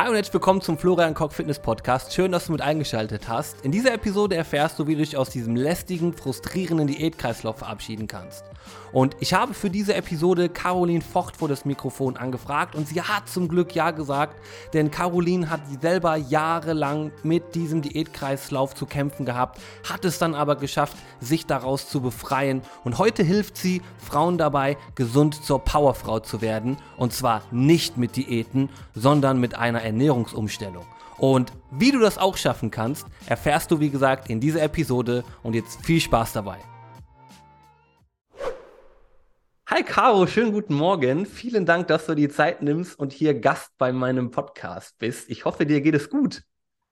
Hi und herzlich willkommen zum Florian Koch Fitness Podcast. Schön, dass du mit eingeschaltet hast. In dieser Episode erfährst du, wie du dich aus diesem lästigen, frustrierenden Diätkreislauf verabschieden kannst. Und ich habe für diese Episode Caroline Vocht vor das Mikrofon angefragt und sie hat zum Glück ja gesagt, denn Caroline hat selber jahrelang mit diesem Diätkreislauf zu kämpfen gehabt, hat es dann aber geschafft, sich daraus zu befreien und heute hilft sie Frauen dabei, gesund zur Powerfrau zu werden und zwar nicht mit Diäten, sondern mit einer Ernährungsumstellung. Und wie du das auch schaffen kannst, erfährst du wie gesagt in dieser Episode und jetzt viel Spaß dabei. Hi Caro, schönen guten Morgen. Vielen Dank, dass du die Zeit nimmst und hier Gast bei meinem Podcast bist. Ich hoffe, dir geht es gut.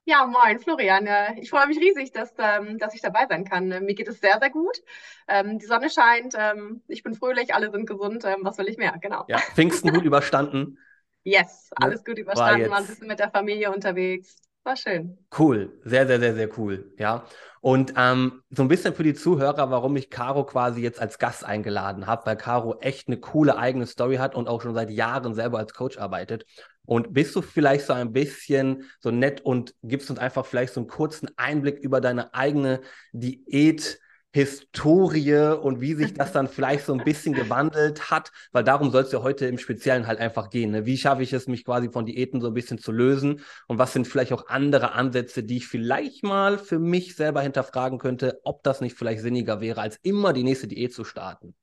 Ja, moin, Florian. Äh, ich freue mich riesig, dass, ähm, dass ich dabei sein kann. Mir geht es sehr, sehr gut. Ähm, die Sonne scheint, ähm, ich bin fröhlich, alle sind gesund. Was will ich mehr? Genau. Ja, Pfingsten gut überstanden. Yes, alles gut überstanden, war, war ein bisschen mit der Familie unterwegs. War schön. Cool, sehr, sehr, sehr, sehr cool. Ja. Und ähm, so ein bisschen für die Zuhörer, warum ich Caro quasi jetzt als Gast eingeladen habe, weil Caro echt eine coole eigene Story hat und auch schon seit Jahren selber als Coach arbeitet. Und bist du vielleicht so ein bisschen so nett und gibst uns einfach vielleicht so einen kurzen Einblick über deine eigene Diät? Historie und wie sich das dann vielleicht so ein bisschen gewandelt hat, weil darum soll es ja heute im Speziellen halt einfach gehen. Ne? Wie schaffe ich es, mich quasi von Diäten so ein bisschen zu lösen und was sind vielleicht auch andere Ansätze, die ich vielleicht mal für mich selber hinterfragen könnte, ob das nicht vielleicht sinniger wäre, als immer die nächste Diät zu starten.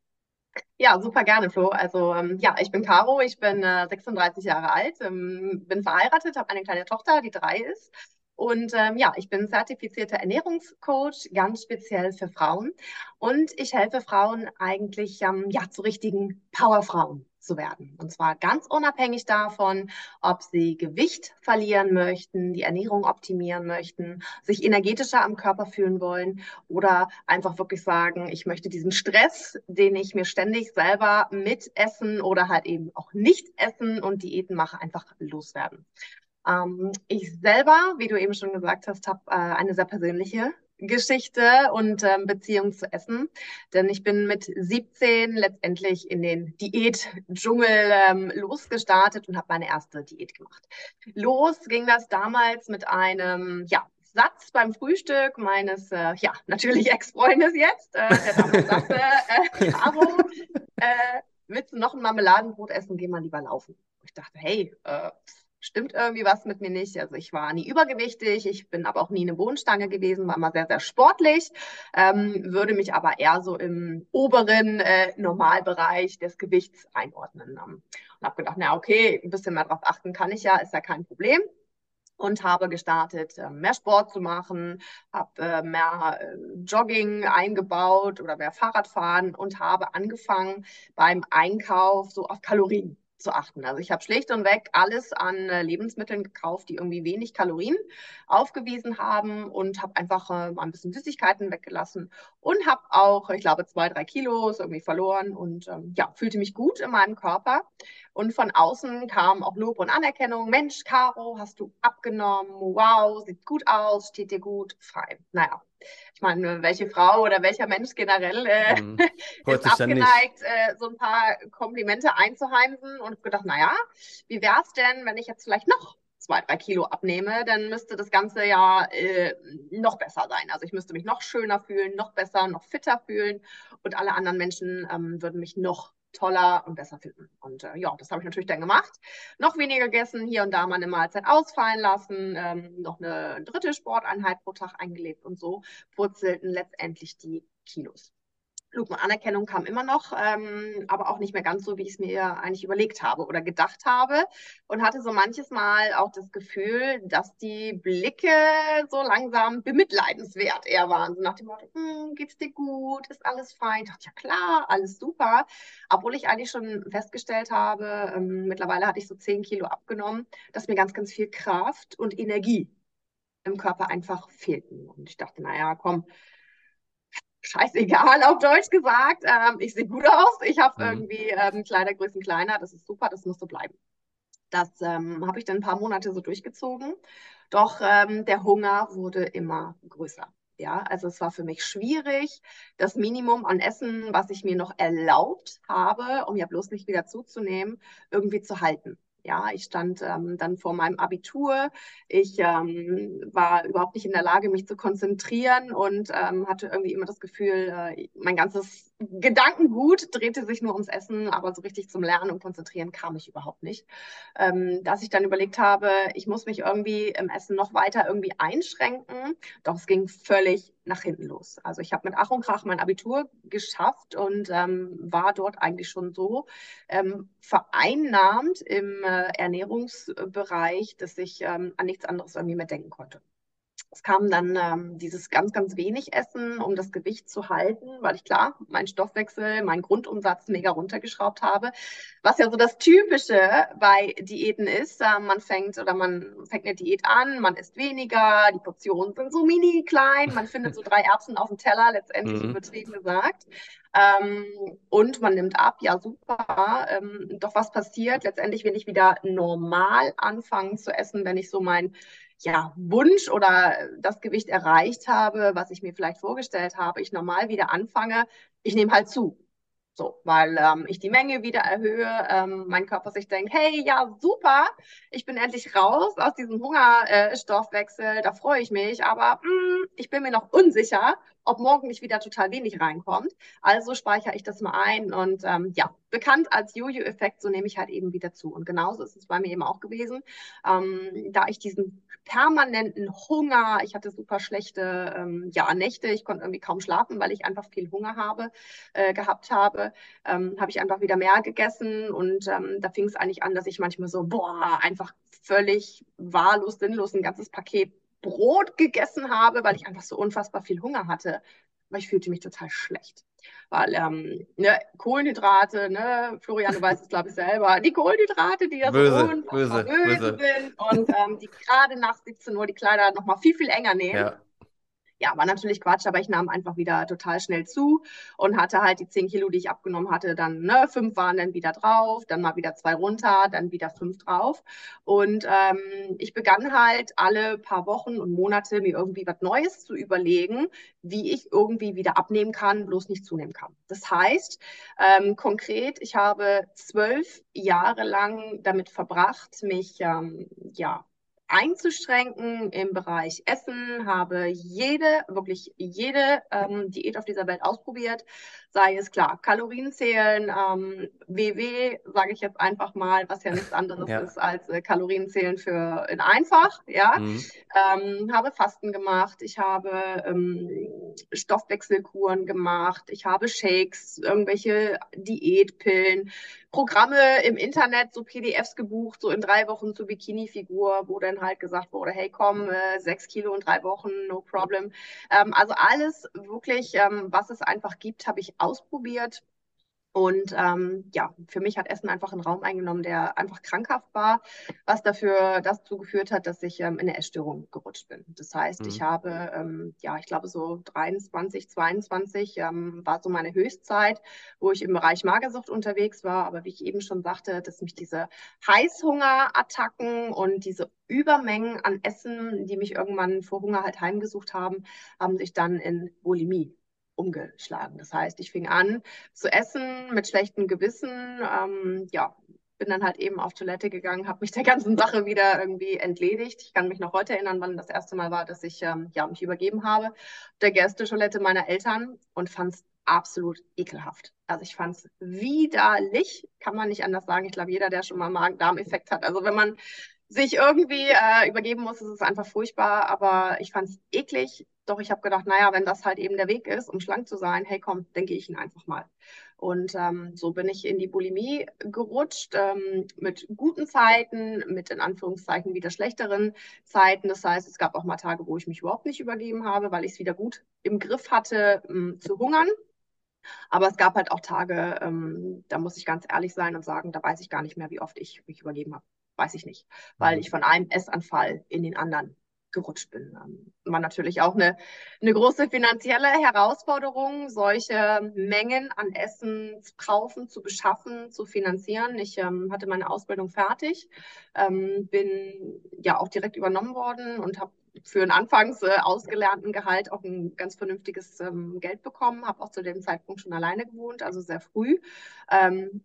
Ja, super gerne, Flo. Also ähm, ja, ich bin Caro, ich bin äh, 36 Jahre alt, ähm, bin verheiratet, habe eine kleine Tochter, die drei ist und ähm, ja, ich bin zertifizierter Ernährungscoach, ganz speziell für Frauen. Und ich helfe Frauen eigentlich ähm, ja, zu richtigen Powerfrauen zu werden. Und zwar ganz unabhängig davon, ob sie Gewicht verlieren möchten, die Ernährung optimieren möchten, sich energetischer am Körper fühlen wollen oder einfach wirklich sagen, ich möchte diesen Stress, den ich mir ständig selber mitessen oder halt eben auch nicht essen und Diäten mache, einfach loswerden. Ähm, ich selber, wie du eben schon gesagt hast, habe äh, eine sehr persönliche Geschichte und ähm, Beziehung zu Essen. Denn ich bin mit 17 letztendlich in den Diät-Dschungel ähm, losgestartet und habe meine erste Diät gemacht. Los ging das damals mit einem, ja, Satz beim Frühstück meines, äh, ja, natürlich Ex-Freundes jetzt, äh, der damals sagte, äh, Caro, äh, willst du noch ein Marmeladenbrot essen, geh mal lieber laufen. Ich dachte, hey, äh, stimmt irgendwie was mit mir nicht. Also ich war nie übergewichtig, ich bin aber auch nie eine Bohnenstange gewesen, war immer sehr, sehr sportlich, ähm, würde mich aber eher so im oberen äh, Normalbereich des Gewichts einordnen. Ähm, und habe gedacht, na okay, ein bisschen mehr drauf achten kann ich ja, ist ja kein Problem und habe gestartet, äh, mehr Sport zu machen, habe äh, mehr äh, Jogging eingebaut oder mehr Fahrradfahren und habe angefangen beim Einkauf so auf Kalorien zu achten. Also ich habe schlicht und weg alles an äh, Lebensmitteln gekauft, die irgendwie wenig Kalorien aufgewiesen haben und habe einfach äh, mal ein bisschen Süßigkeiten weggelassen und habe auch, ich glaube, zwei, drei Kilos irgendwie verloren und ähm, ja, fühlte mich gut in meinem Körper. Und von außen kam auch Lob und Anerkennung. Mensch, Caro, hast du abgenommen? Wow, sieht gut aus, steht dir gut, fein. Naja, ich meine, welche Frau oder welcher Mensch generell äh, mhm. ist abgeneigt, äh, so ein paar Komplimente einzuheimsen und gedacht, naja, wie wäre es denn, wenn ich jetzt vielleicht noch zwei, drei Kilo abnehme, dann müsste das Ganze ja äh, noch besser sein. Also ich müsste mich noch schöner fühlen, noch besser, noch fitter fühlen und alle anderen Menschen ähm, würden mich noch toller und besser finden. Und äh, ja, das habe ich natürlich dann gemacht. Noch weniger gegessen, hier und da mal eine Mahlzeit ausfallen lassen, ähm, noch eine dritte Sporteinheit pro Tag eingelebt und so purzelten letztendlich die Kilos. Anerkennung kam immer noch, ähm, aber auch nicht mehr ganz so, wie ich es mir eigentlich überlegt habe oder gedacht habe. Und hatte so manches Mal auch das Gefühl, dass die Blicke so langsam bemitleidenswert eher waren. So nach dem Motto, hm, geht's dir gut? Ist alles fein? Ich dachte, ja klar, alles super. Obwohl ich eigentlich schon festgestellt habe, ähm, mittlerweile hatte ich so 10 Kilo abgenommen, dass mir ganz, ganz viel Kraft und Energie im Körper einfach fehlten. Und ich dachte, naja, komm, scheißegal auf Deutsch gesagt. Ähm, ich sehe gut aus, ich habe mhm. irgendwie ähm, Kleidergrößen kleiner, das ist super, das muss so bleiben. Das ähm, habe ich dann ein paar Monate so durchgezogen. Doch ähm, der Hunger wurde immer größer. Ja, also es war für mich schwierig, das Minimum an Essen, was ich mir noch erlaubt habe, um ja bloß nicht wieder zuzunehmen, irgendwie zu halten. Ja, ich stand ähm, dann vor meinem Abitur. Ich ähm, war überhaupt nicht in der Lage, mich zu konzentrieren und ähm, hatte irgendwie immer das Gefühl, äh, mein ganzes Gedankengut drehte sich nur ums Essen, aber so richtig zum Lernen und Konzentrieren kam ich überhaupt nicht. Ähm, dass ich dann überlegt habe, ich muss mich irgendwie im Essen noch weiter irgendwie einschränken. Doch es ging völlig nach hinten los. Also ich habe mit Ach und Krach mein Abitur geschafft und ähm, war dort eigentlich schon so ähm, vereinnahmt im äh, Ernährungsbereich, dass ich ähm, an nichts anderes irgendwie mehr denken konnte. Es kam dann ähm, dieses ganz, ganz wenig Essen, um das Gewicht zu halten, weil ich klar meinen Stoffwechsel, meinen Grundumsatz mega runtergeschraubt habe. Was ja so das Typische bei Diäten ist, äh, man fängt oder man fängt eine Diät an, man isst weniger, die Portionen sind so mini klein, man findet so drei Erbsen auf dem Teller, letztendlich mhm. übertrieben gesagt. Ähm, und man nimmt ab, ja super. Ähm, doch was passiert? Letztendlich will ich wieder normal anfangen zu essen, wenn ich so mein ja, Wunsch oder das Gewicht erreicht habe, was ich mir vielleicht vorgestellt habe, ich normal wieder anfange, ich nehme halt zu. So, weil ähm, ich die Menge wieder erhöhe, ähm, mein Körper sich denkt, hey, ja, super, ich bin endlich raus aus diesem Hungerstoffwechsel, äh, da freue ich mich, aber mh, hm, ich bin mir noch unsicher, ob morgen nicht wieder total wenig reinkommt. Also speichere ich das mal ein und ähm, ja, bekannt als Jojo-Effekt, so nehme ich halt eben wieder zu. Und genauso ist es bei mir eben auch gewesen, ähm, da ich diesen permanenten Hunger, ich hatte super schlechte ähm, ja, Nächte, ich konnte irgendwie kaum schlafen, weil ich einfach viel Hunger habe, äh, gehabt habe, ähm, habe ich einfach wieder mehr gegessen und ähm, da fing es eigentlich an, dass ich manchmal so, boah, einfach völlig wahllos, sinnlos ein ganzes Paket Brot gegessen habe, weil ich einfach so unfassbar viel Hunger hatte. Aber ich fühlte mich total schlecht. Weil ähm, ne, Kohlenhydrate, ne, Florian, du weißt es, glaube ich, selber, die Kohlenhydrate, die ja böse, so böse, böse, sind und ähm, die gerade nach 17 Uhr die Kleider nochmal viel, viel enger nehmen. Ja ja, war natürlich Quatsch, aber ich nahm einfach wieder total schnell zu und hatte halt die 10 Kilo, die ich abgenommen hatte, dann ne, fünf waren dann wieder drauf, dann mal wieder zwei runter, dann wieder fünf drauf. Und ähm, ich begann halt alle paar Wochen und Monate mir irgendwie was Neues zu überlegen, wie ich irgendwie wieder abnehmen kann, bloß nicht zunehmen kann. Das heißt, ähm, konkret, ich habe zwölf Jahre lang damit verbracht, mich ähm, ja einzuschränken im Bereich Essen, habe jede, wirklich jede ähm, Diät auf dieser Welt ausprobiert, sei es klar, Kalorien zählen, ähm, WW, sage ich jetzt einfach mal, was ja nichts anderes ja. ist als äh, Kalorien zählen für in einfach, ja. Mhm. Ähm, habe Fasten gemacht, ich habe ähm, Stoffwechselkuren gemacht, ich habe Shakes, irgendwelche Diätpillen, Programme im Internet, so PDFs gebucht, so in drei Wochen zur Bikini-Figur, wo dann halt gesagt wurde, hey komm, äh, sechs Kilo in drei Wochen, no problem. Ähm, also alles wirklich, ähm, was es einfach gibt, habe ich ausprobiert. Und ähm, ja, für mich hat Essen einfach einen Raum eingenommen, der einfach krankhaft war, was dafür dazu geführt hat, dass ich ähm, in eine Essstörung gerutscht bin. Das heißt, mhm. ich habe, ähm, ja, ich glaube so 23, 22 ähm, war so meine Höchstzeit, wo ich im Bereich Magersucht unterwegs war. Aber wie ich eben schon sagte, dass mich diese Heißhungerattacken und diese Übermengen an Essen, die mich irgendwann vor Hunger halt heimgesucht haben, haben sich dann in Bulimie umgeschlagen. Das heißt, ich fing an zu essen mit schlechtem Gewissen. Ähm, ja, bin dann halt eben auf Toilette gegangen, habe mich der ganzen Sache wieder irgendwie entledigt. Ich kann mich noch heute erinnern, wann das erste Mal war, dass ich ähm, ja, mich übergeben habe. Der Gästetoilette meiner Eltern und fand es absolut ekelhaft. Also ich fand es widerlich, kann man nicht anders sagen. Ich glaube, jeder, der schon mal Magen-Darm-Effekt hat. Also wenn man sich irgendwie äh, übergeben muss, ist es einfach furchtbar. Aber ich fand es eklig. Doch ich habe gedacht, naja, wenn das halt eben der Weg ist, um schlank zu sein, hey komm, gehe ich ihn einfach mal. Und ähm, so bin ich in die Bulimie gerutscht, ähm, mit guten Zeiten, mit in Anführungszeichen wieder schlechteren Zeiten. Das heißt, es gab auch mal Tage, wo ich mich überhaupt nicht übergeben habe, weil ich es wieder gut im Griff hatte, ähm, zu hungern. Aber es gab halt auch Tage, ähm, da muss ich ganz ehrlich sein und sagen, da weiß ich gar nicht mehr, wie oft ich mich übergeben habe weiß ich nicht, weil mhm. ich von einem Essanfall in den anderen gerutscht bin. Ähm, war natürlich auch eine, eine große finanzielle Herausforderung, solche Mengen an Essen zu kaufen, zu beschaffen, zu finanzieren. Ich ähm, hatte meine Ausbildung fertig, ähm, bin ja auch direkt übernommen worden und habe für einen anfangs äh, ausgelernten Gehalt auch ein ganz vernünftiges ähm, Geld bekommen, habe auch zu dem Zeitpunkt schon alleine gewohnt, also sehr früh. Ähm,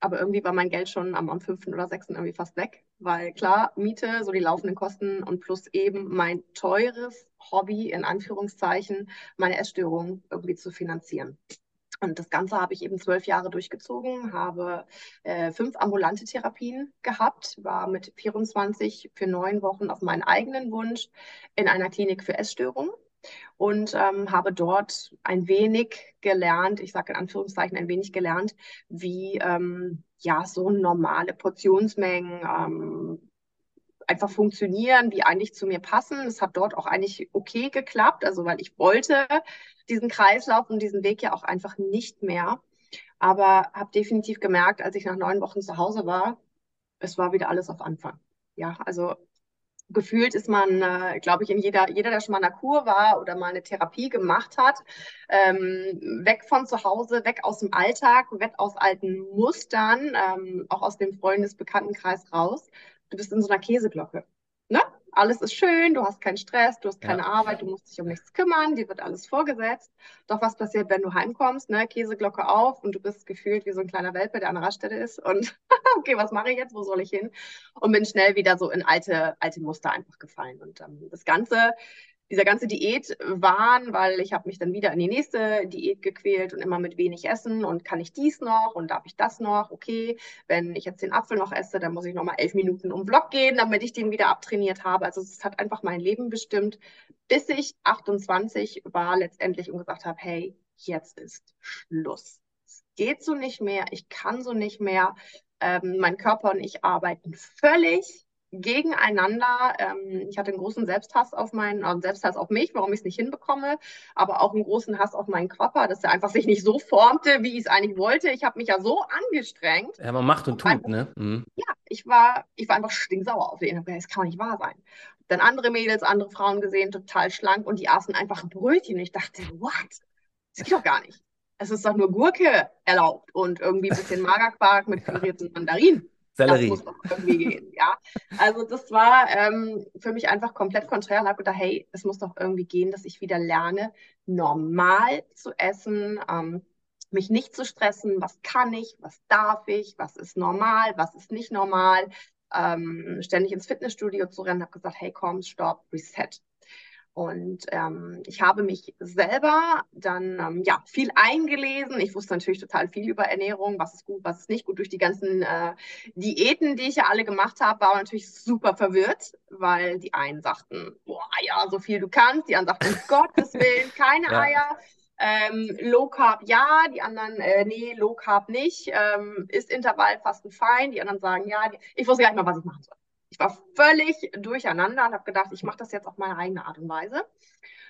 aber irgendwie war mein Geld schon am, am 5. oder 6. irgendwie fast weg, weil klar, Miete, so die laufenden Kosten und plus eben mein teures Hobby, in Anführungszeichen, meine Essstörung irgendwie zu finanzieren. Und das Ganze habe ich eben zwölf Jahre durchgezogen, habe äh, fünf ambulante Therapien gehabt, war mit 24 für neun Wochen auf meinen eigenen Wunsch in einer Klinik für Essstörungen und ähm, habe dort ein wenig gelernt, ich sage in Anführungszeichen ein wenig gelernt, wie ähm, ja so normale Portionsmengen ähm, einfach funktionieren, wie eigentlich zu mir passen. Es hat dort auch eigentlich okay geklappt, also weil ich wollte diesen Kreislauf und diesen Weg ja auch einfach nicht mehr. Aber habe definitiv gemerkt, als ich nach neun Wochen zu Hause war, es war wieder alles auf Anfang. Ja, also gefühlt ist man, äh, glaube ich, in jeder, jeder, der schon mal in der Kur war oder mal eine Therapie gemacht hat, ähm, weg von zu Hause, weg aus dem Alltag, weg aus alten Mustern, ähm, auch aus dem Freundesbekanntenkreis raus. Du bist in so einer Käseglocke. Alles ist schön, du hast keinen Stress, du hast keine ja. Arbeit, du musst dich um nichts kümmern, dir wird alles vorgesetzt. Doch was passiert, wenn du heimkommst, ne? Käseglocke auf und du bist gefühlt wie so ein kleiner Welpe, der an der Raststätte ist und okay, was mache ich jetzt, wo soll ich hin? Und bin schnell wieder so in alte, alte Muster einfach gefallen. Und ähm, das Ganze dieser ganze Diätwahn, weil ich habe mich dann wieder in die nächste Diät gequält und immer mit wenig Essen und kann ich dies noch und darf ich das noch? Okay, wenn ich jetzt den Apfel noch esse, dann muss ich noch mal elf Minuten um Block gehen, damit ich den wieder abtrainiert habe. Also es hat einfach mein Leben bestimmt, bis ich 28 war letztendlich und gesagt habe, hey, jetzt ist Schluss. Es geht so nicht mehr, ich kann so nicht mehr. Ähm, mein Körper und ich arbeiten völlig gegeneinander. Ähm, ich hatte einen großen Selbsthass auf meinen, also Selbsthass auf mich, warum ich es nicht hinbekomme, aber auch einen großen Hass auf meinen Körper, dass er einfach sich nicht so formte, wie ich es eigentlich wollte. Ich habe mich ja so angestrengt. Ja, man macht und tut, einfach, ne? Mhm. Ja, ich war, ich war einfach stinksauer auf den. Das kann nicht wahr sein. Dann andere Mädels, andere Frauen gesehen, total schlank und die aßen einfach Brötchen. Ich dachte, what? Das geht doch gar nicht. Es ist doch nur Gurke erlaubt und irgendwie ein bisschen Magerquark mit pürierten Mandarinen. Sellerie. Das muss doch irgendwie gehen, ja. Also das war ähm, für mich einfach komplett konträr und habe gedacht, hey, es muss doch irgendwie gehen, dass ich wieder lerne, normal zu essen, ähm, mich nicht zu stressen, was kann ich, was darf ich, was ist normal, was ist nicht normal, ähm, ständig ins Fitnessstudio zu rennen, habe gesagt, hey, komm, stopp, reset. Und ähm, ich habe mich selber dann ähm, ja viel eingelesen. Ich wusste natürlich total viel über Ernährung, was ist gut, was ist nicht gut. Durch die ganzen äh, Diäten, die ich ja alle gemacht habe, war natürlich super verwirrt, weil die einen sagten, boah, Eier, so viel du kannst. Die anderen sagten, um Gottes Willen, keine ja. Eier. Ähm, Low Carb ja, die anderen, äh, nee, Low Carb nicht. Ähm, ist Intervallfasten fein? Die anderen sagen ja. Ich wusste gar nicht mal, was ich machen soll. Ich war völlig durcheinander und habe gedacht, ich mache das jetzt auf meine eigene Art und Weise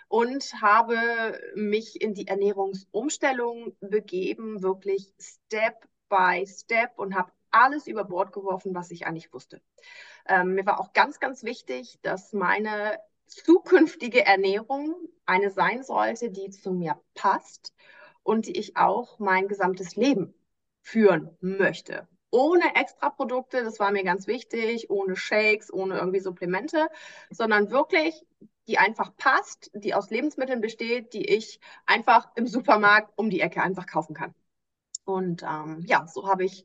und habe mich in die Ernährungsumstellung begeben, wirklich Step by Step und habe alles über Bord geworfen, was ich eigentlich wusste. Ähm, mir war auch ganz, ganz wichtig, dass meine zukünftige Ernährung eine sein sollte, die zu mir passt und die ich auch mein gesamtes Leben führen möchte ohne Extraprodukte, das war mir ganz wichtig, ohne Shakes, ohne irgendwie Supplemente, sondern wirklich, die einfach passt, die aus Lebensmitteln besteht, die ich einfach im Supermarkt um die Ecke einfach kaufen kann. Und ähm, ja, so habe ich,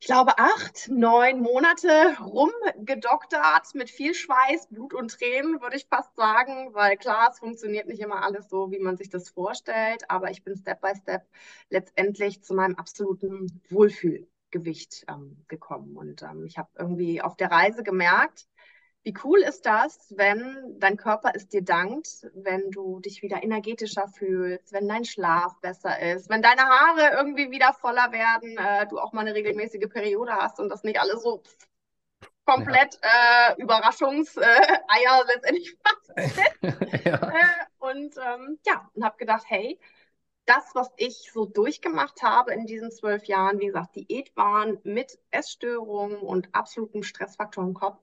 ich glaube, acht, neun Monate rumgedoktert mit viel Schweiß, Blut und Tränen, würde ich fast sagen, weil klar, es funktioniert nicht immer alles so, wie man sich das vorstellt, aber ich bin Step by Step letztendlich zu meinem absoluten Wohlfühl Gewicht ähm, gekommen. Und ähm, ich habe irgendwie auf der Reise gemerkt, wie cool ist das, wenn dein Körper es dir dankt, wenn du dich wieder energetischer fühlst, wenn dein Schlaf besser ist, wenn deine Haare irgendwie wieder voller werden, äh, du auch mal eine regelmäßige Periode hast und das nicht alles so komplett ja. äh, Überraschungseier äh, letztendlich fast. ja. Äh, und ähm, ja, und habe gedacht, hey, das, was ich so durchgemacht habe in diesen zwölf Jahren, wie gesagt, Diätwahn mit Essstörungen und absolutem Stressfaktor im Kopf,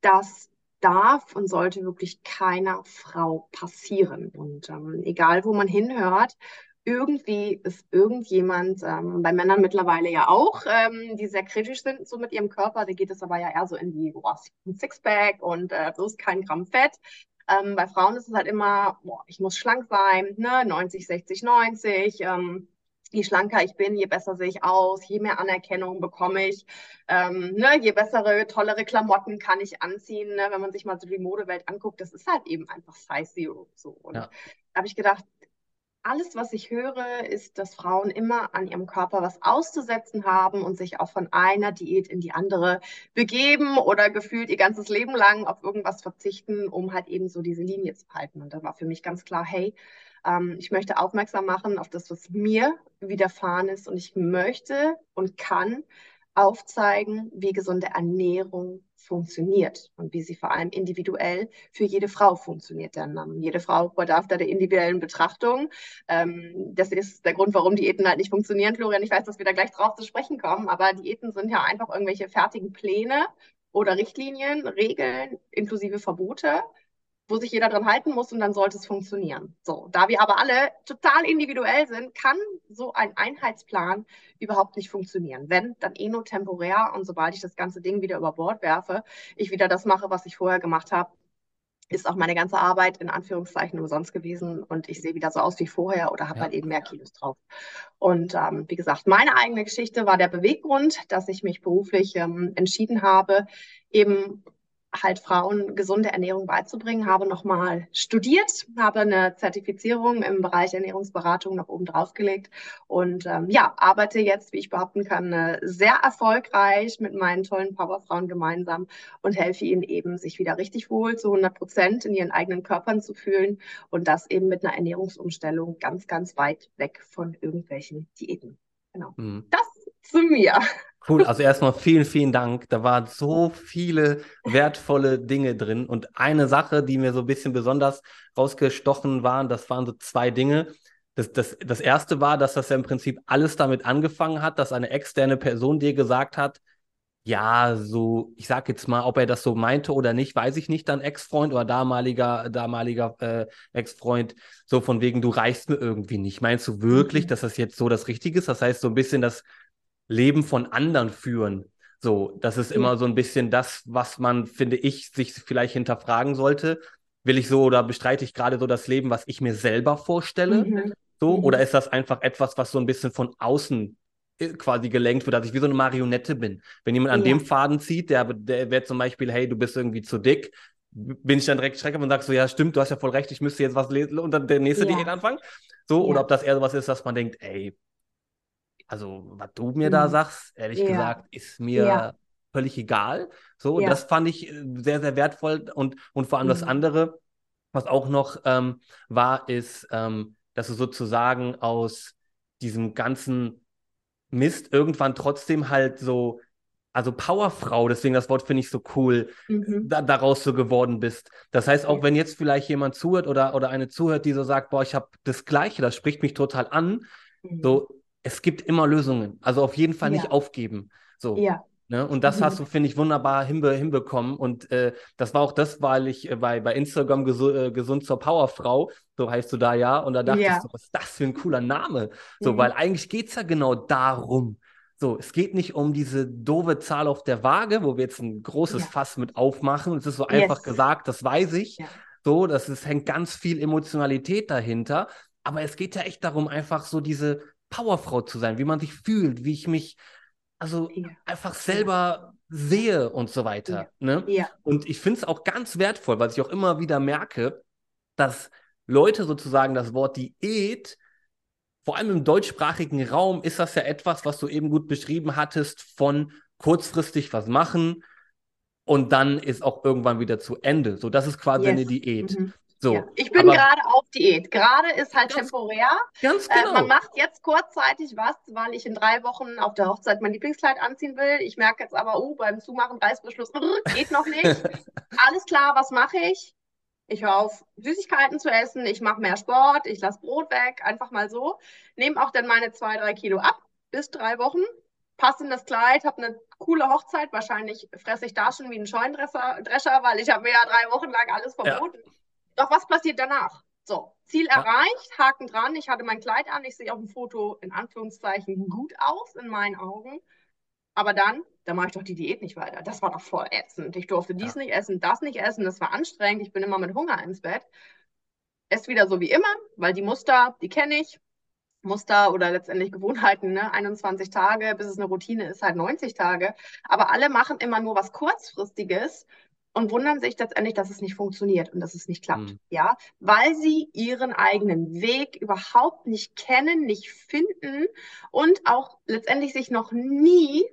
das darf und sollte wirklich keiner Frau passieren. Und ähm, egal, wo man hinhört, irgendwie ist irgendjemand, ähm, bei Männern mittlerweile ja auch, ähm, die sehr kritisch sind so mit ihrem Körper, da geht es aber ja eher so in die, boah, Sixpack und äh, bloß kein Gramm Fett. Ähm, bei Frauen ist es halt immer, boah, ich muss schlank sein, ne? 90, 60, 90. Ähm, je schlanker ich bin, je besser sehe ich aus, je mehr Anerkennung bekomme ich, ähm, ne, je bessere, tollere Klamotten kann ich anziehen. Ne? Wenn man sich mal so die Modewelt anguckt, das ist halt eben einfach Size Zero. So. Und ja. da habe ich gedacht, alles, was ich höre, ist, dass Frauen immer an ihrem Körper was auszusetzen haben und sich auch von einer Diät in die andere begeben oder gefühlt ihr ganzes Leben lang auf irgendwas verzichten, um halt eben so diese Linie zu halten. Und da war für mich ganz klar, hey, ähm, ich möchte aufmerksam machen auf das, was mir widerfahren ist und ich möchte und kann aufzeigen, wie gesunde Ernährung funktioniert und wie sie vor allem individuell für jede Frau funktioniert. Denn ähm, jede Frau bedarf da der individuellen Betrachtung. Ähm, das ist der Grund, warum Diäten halt nicht funktionieren, Florian. Ich weiß, dass wir da gleich drauf zu sprechen kommen, aber Diäten sind ja einfach irgendwelche fertigen Pläne oder Richtlinien, Regeln inklusive Verbote wo sich jeder dran halten muss und dann sollte es funktionieren. So, da wir aber alle total individuell sind, kann so ein Einheitsplan überhaupt nicht funktionieren. Wenn, dann eh nur temporär und sobald ich das ganze Ding wieder über Bord werfe, ich wieder das mache, was ich vorher gemacht habe, ist auch meine ganze Arbeit in Anführungszeichen umsonst gewesen und ich sehe wieder so aus wie vorher oder habe ja. halt eben mehr Kilos drauf. Und ähm, wie gesagt, meine eigene Geschichte war der Beweggrund, dass ich mich beruflich ähm, entschieden habe, eben halt Frauen gesunde Ernährung beizubringen, habe nochmal studiert, habe eine Zertifizierung im Bereich Ernährungsberatung noch oben drauf gelegt und ähm, ja, arbeite jetzt, wie ich behaupten kann, äh, sehr erfolgreich mit meinen tollen Powerfrauen gemeinsam und helfe ihnen eben, sich wieder richtig wohl zu 100 Prozent in ihren eigenen Körpern zu fühlen und das eben mit einer Ernährungsumstellung ganz, ganz weit weg von irgendwelchen Diäten. Genau. Mhm. Das zu mir. Cool, also erstmal vielen, vielen Dank. Da waren so viele wertvolle Dinge drin. Und eine Sache, die mir so ein bisschen besonders rausgestochen waren, das waren so zwei Dinge. Das, das, das erste war, dass das ja im Prinzip alles damit angefangen hat, dass eine externe Person dir gesagt hat, ja, so, ich sag jetzt mal, ob er das so meinte oder nicht, weiß ich nicht, dann Ex-Freund oder damaliger, damaliger äh, Ex-Freund, so von wegen, du reichst mir irgendwie nicht. Meinst du wirklich, mhm. dass das jetzt so das Richtige ist? Das heißt, so ein bisschen das Leben von anderen führen. So, das ist immer so ein bisschen das, was man, finde ich, sich vielleicht hinterfragen sollte. Will ich so oder bestreite ich gerade so das Leben, was ich mir selber vorstelle? Mhm. So, mhm. oder ist das einfach etwas, was so ein bisschen von außen äh, quasi gelenkt wird, dass ich wie so eine Marionette bin. Wenn jemand an ja. dem Faden zieht, der, der wäre zum Beispiel, hey, du bist irgendwie zu dick, bin ich dann direkt schreckhaft und sag so, ja, stimmt, du hast ja voll recht, ich müsste jetzt was lesen und dann der nächste ja. Diät anfangen. So, ja. oder ob das eher so was ist, dass man denkt, ey, also was du mir mhm. da sagst, ehrlich ja. gesagt, ist mir ja. völlig egal. So, ja. das fand ich äh, sehr, sehr wertvoll und, und vor allem mhm. das andere, was auch noch ähm, war, ist, ähm, dass du sozusagen aus diesem ganzen Mist irgendwann trotzdem halt so, also Powerfrau, deswegen das Wort finde ich so cool, mhm. da, daraus so geworden bist. Das heißt, auch wenn jetzt vielleicht jemand zuhört oder, oder eine zuhört, die so sagt, boah, ich habe das Gleiche, das spricht mich total an, mhm. so es gibt immer Lösungen. Also auf jeden Fall ja. nicht aufgeben. So. Ja. Ne? Und das mhm. hast du, finde ich, wunderbar hinbe hinbekommen. Und äh, das war auch das, weil ich äh, bei, bei Instagram gesu äh, gesund zur Powerfrau, so heißt du da ja, und da dachte ja. ich so, was ist das für ein cooler Name? So, mhm. weil eigentlich geht es ja genau darum. So, es geht nicht um diese doofe Zahl auf der Waage, wo wir jetzt ein großes ja. Fass mit aufmachen. Es ist so yes. einfach gesagt, das weiß ich. Ja. So, das ist, hängt ganz viel Emotionalität dahinter. Aber es geht ja echt darum, einfach so diese Powerfrau zu sein, wie man sich fühlt, wie ich mich also ja. einfach selber sehe und so weiter. Ja. Ne? ja. Und ich finde es auch ganz wertvoll, weil ich auch immer wieder merke, dass Leute sozusagen das Wort Diät, vor allem im deutschsprachigen Raum, ist das ja etwas, was du eben gut beschrieben hattest, von kurzfristig was machen und dann ist auch irgendwann wieder zu Ende. So, das ist quasi yes. eine Diät. Mhm. So, ja. Ich bin gerade auf Diät. Gerade ist halt ganz, temporär. Ganz genau. Äh, man macht jetzt kurzzeitig was, weil ich in drei Wochen auf der Hochzeit mein Lieblingskleid anziehen will. Ich merke jetzt aber, oh, beim Zumachen Reißverschluss geht noch nicht. Alles klar, was mache ich? Ich höre auf, Süßigkeiten zu essen, ich mache mehr Sport, ich lasse Brot weg, einfach mal so. Nehme auch dann meine zwei, drei Kilo ab, bis drei Wochen. Passe in das Kleid, habe eine coole Hochzeit. Wahrscheinlich fresse ich da schon wie ein Scheunendrescher, weil ich habe mir ja drei Wochen lang alles verboten. Ja. Doch was passiert danach? So, Ziel ja. erreicht, Haken dran. Ich hatte mein Kleid an. Ich sehe auf dem Foto in Anführungszeichen gut aus in meinen Augen. Aber dann, da mache ich doch die Diät nicht weiter. Das war doch voll ätzend. Ich durfte dies ja. nicht essen, das nicht essen. Das war anstrengend. Ich bin immer mit Hunger ins Bett. Ist wieder so wie immer, weil die Muster, die kenne ich. Muster oder letztendlich Gewohnheiten, ne? 21 Tage, bis es eine Routine ist, halt 90 Tage. Aber alle machen immer nur was Kurzfristiges und wundern sich letztendlich, dass es nicht funktioniert und dass es nicht klappt. Mhm. Ja, weil sie ihren eigenen Weg überhaupt nicht kennen, nicht finden und auch letztendlich sich noch nie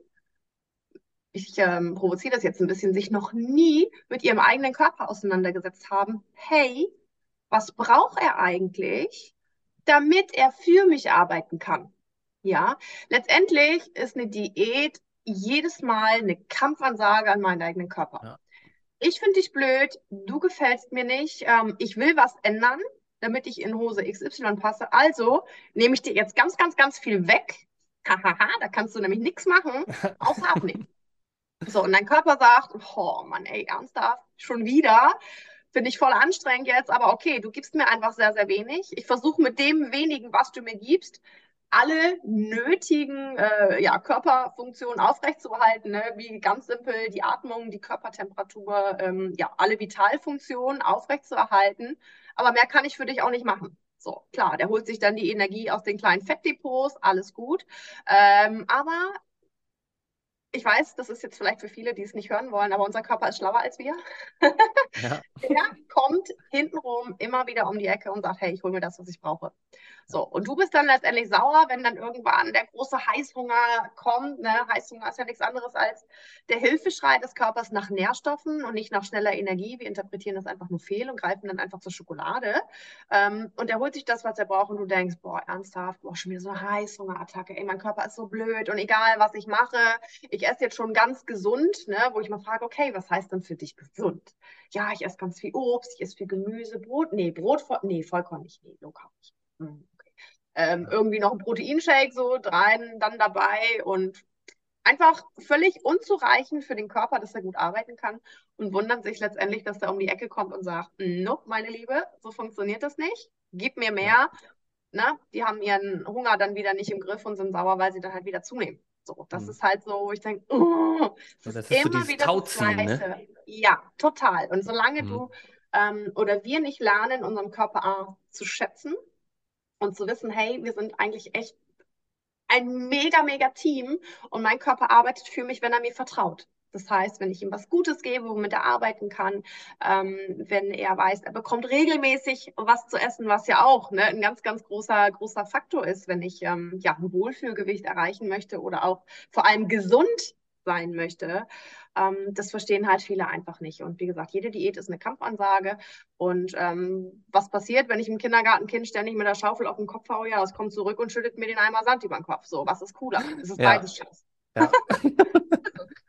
ich ähm, provoziere das jetzt ein bisschen, sich noch nie mit ihrem eigenen Körper auseinandergesetzt haben. Hey, was braucht er eigentlich, damit er für mich arbeiten kann? Ja, letztendlich ist eine Diät jedes Mal eine Kampfansage an meinen eigenen Körper. Ja. Ich finde dich blöd, du gefällst mir nicht, ähm, ich will was ändern, damit ich in Hose XY passe. Also nehme ich dir jetzt ganz, ganz, ganz viel weg. Hahaha, da kannst du nämlich nichts machen, außer abnehmen. So, und dein Körper sagt, oh Mann, ey, ernsthaft, schon wieder. Finde ich voll anstrengend jetzt, aber okay, du gibst mir einfach sehr, sehr wenig. Ich versuche mit dem wenigen, was du mir gibst, alle nötigen äh, ja, Körperfunktionen aufrechtzuerhalten, ne? wie ganz simpel die Atmung, die Körpertemperatur, ähm, ja, alle Vitalfunktionen aufrechtzuerhalten. Aber mehr kann ich für dich auch nicht machen. So, klar, der holt sich dann die Energie aus den kleinen Fettdepots, alles gut. Ähm, aber ich weiß, das ist jetzt vielleicht für viele, die es nicht hören wollen, aber unser Körper ist schlauer als wir. Ja. er kommt hintenrum immer wieder um die Ecke und sagt, hey, ich hole mir das, was ich brauche. So, und du bist dann letztendlich sauer, wenn dann irgendwann der große Heißhunger kommt. Ne? Heißhunger ist ja nichts anderes als der Hilfeschrei des Körpers nach Nährstoffen und nicht nach schneller Energie. Wir interpretieren das einfach nur fehl und greifen dann einfach zur Schokolade. Ähm, und er holt sich das, was er braucht und du denkst, boah, ernsthaft, boah, schon wieder so eine Heißhungerattacke. Ey, mein Körper ist so blöd und egal, was ich mache, ich esse jetzt schon ganz gesund, ne? wo ich mal frage, okay, was heißt denn für dich gesund? Ja, ich esse ganz viel Obst, ich esse viel Gemüse, Brot, nee, Brot, nee, vollkommen nicht, nee, low carb nicht. Hm ähm, irgendwie noch ein Proteinshake so rein, dann dabei und einfach völlig unzureichend für den Körper, dass er gut arbeiten kann und wundern sich letztendlich, dass er um die Ecke kommt und sagt, nope, meine Liebe, so funktioniert das nicht, gib mir mehr. Na, ne? die haben ihren Hunger dann wieder nicht im Griff und sind sauer, weil sie dann halt wieder zunehmen. So, das mhm. ist halt so, wo ich denke, oh, das, das, ist immer so wieder Tauziehen, das ne? Ja, total. Und solange mhm. du ähm, oder wir nicht lernen, unseren Körper zu schätzen, und zu wissen, hey, wir sind eigentlich echt ein mega, mega Team und mein Körper arbeitet für mich, wenn er mir vertraut. Das heißt, wenn ich ihm was Gutes gebe, womit er arbeiten kann, ähm, wenn er weiß, er bekommt regelmäßig was zu essen, was ja auch ne, ein ganz, ganz großer, großer Faktor ist, wenn ich ähm, ja, ein Wohlfühlgewicht erreichen möchte oder auch vor allem gesund sein möchte. Ähm, das verstehen halt viele einfach nicht. Und wie gesagt, jede Diät ist eine Kampfansage. Und ähm, was passiert, wenn ich im Kindergartenkind ständig mit der Schaufel auf den Kopf haue? Ja, es kommt zurück und schüttet mir den Eimer Sand über den Kopf. So, was ist cooler? Es ist ja. beides Scheiß. Ja.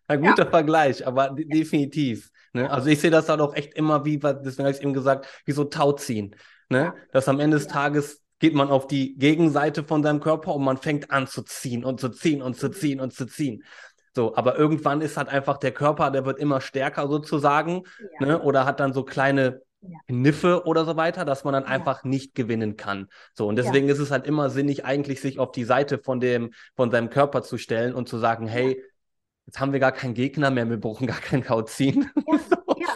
Ein guter ja. Vergleich, aber definitiv. Ne? Also ich sehe das dann auch echt immer wie, deswegen habe ich eben gesagt, wie so Tauziehen. Ne? Dass am Ende des Tages geht man auf die Gegenseite von seinem Körper und man fängt an zu ziehen und zu ziehen und zu ziehen und zu ziehen. So, aber irgendwann ist halt einfach der Körper, der wird immer stärker sozusagen, ja. ne? Oder hat dann so kleine ja. Kniffe oder so weiter, dass man dann ja. einfach nicht gewinnen kann. So, und deswegen ist es halt immer sinnig, eigentlich sich auf die Seite von dem, von seinem Körper zu stellen und zu sagen, hey, jetzt haben wir gar keinen Gegner mehr, wir brauchen gar kein Kauzin. Ja, so. ja.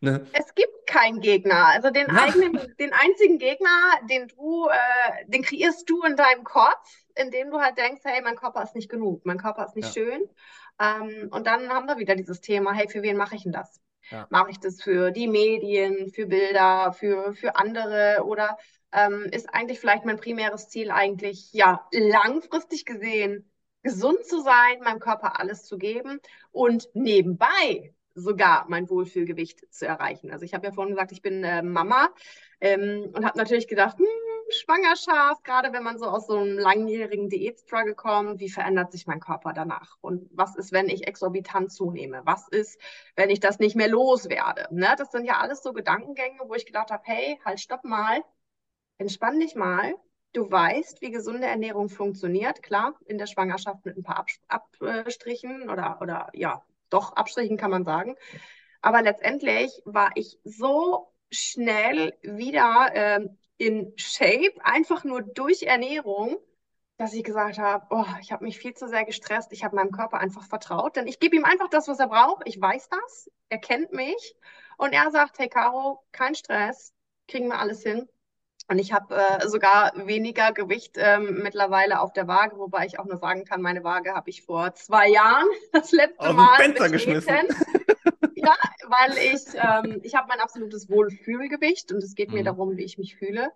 Ne? Es gibt keinen Gegner. Also den eigenen, den einzigen Gegner, den du, äh, den kreierst du in deinem Kopf, indem du halt denkst, hey, mein Körper ist nicht genug, mein Körper ist nicht schön. Ähm, und dann haben wir wieder dieses Thema, hey, für wen mache ich denn das? Ja. Mache ich das für die Medien, für Bilder, für, für andere oder ähm, ist eigentlich vielleicht mein primäres Ziel eigentlich, ja, langfristig gesehen, gesund zu sein, meinem Körper alles zu geben und nebenbei sogar mein Wohlfühlgewicht zu erreichen. Also ich habe ja vorhin gesagt, ich bin äh, Mama ähm, und habe natürlich gedacht, hm, Schwangerschaft, gerade wenn man so aus so einem langjährigen Diätstruggle kommt, wie verändert sich mein Körper danach? Und was ist, wenn ich exorbitant zunehme? Was ist, wenn ich das nicht mehr loswerde? Ne? Das sind ja alles so Gedankengänge, wo ich gedacht habe, hey, halt, stopp mal, entspann dich mal. Du weißt, wie gesunde Ernährung funktioniert. Klar, in der Schwangerschaft mit ein paar Abstrichen oder, oder ja, doch Abstrichen kann man sagen. Aber letztendlich war ich so schnell wieder äh, in Shape, einfach nur durch Ernährung, dass ich gesagt habe, oh, ich habe mich viel zu sehr gestresst, ich habe meinem Körper einfach vertraut, denn ich gebe ihm einfach das, was er braucht, ich weiß das, er kennt mich. Und er sagt, hey Caro, kein Stress, kriegen wir alles hin. Und ich habe äh, sogar weniger Gewicht ähm, mittlerweile auf der Waage, wobei ich auch nur sagen kann, meine Waage habe ich vor zwei Jahren das letzte dem Mal betreten. geschmissen. Ja, weil ich, ähm, ich habe mein absolutes Wohlfühlgewicht und es geht mir Mhm. darum, wie ich mich fühle.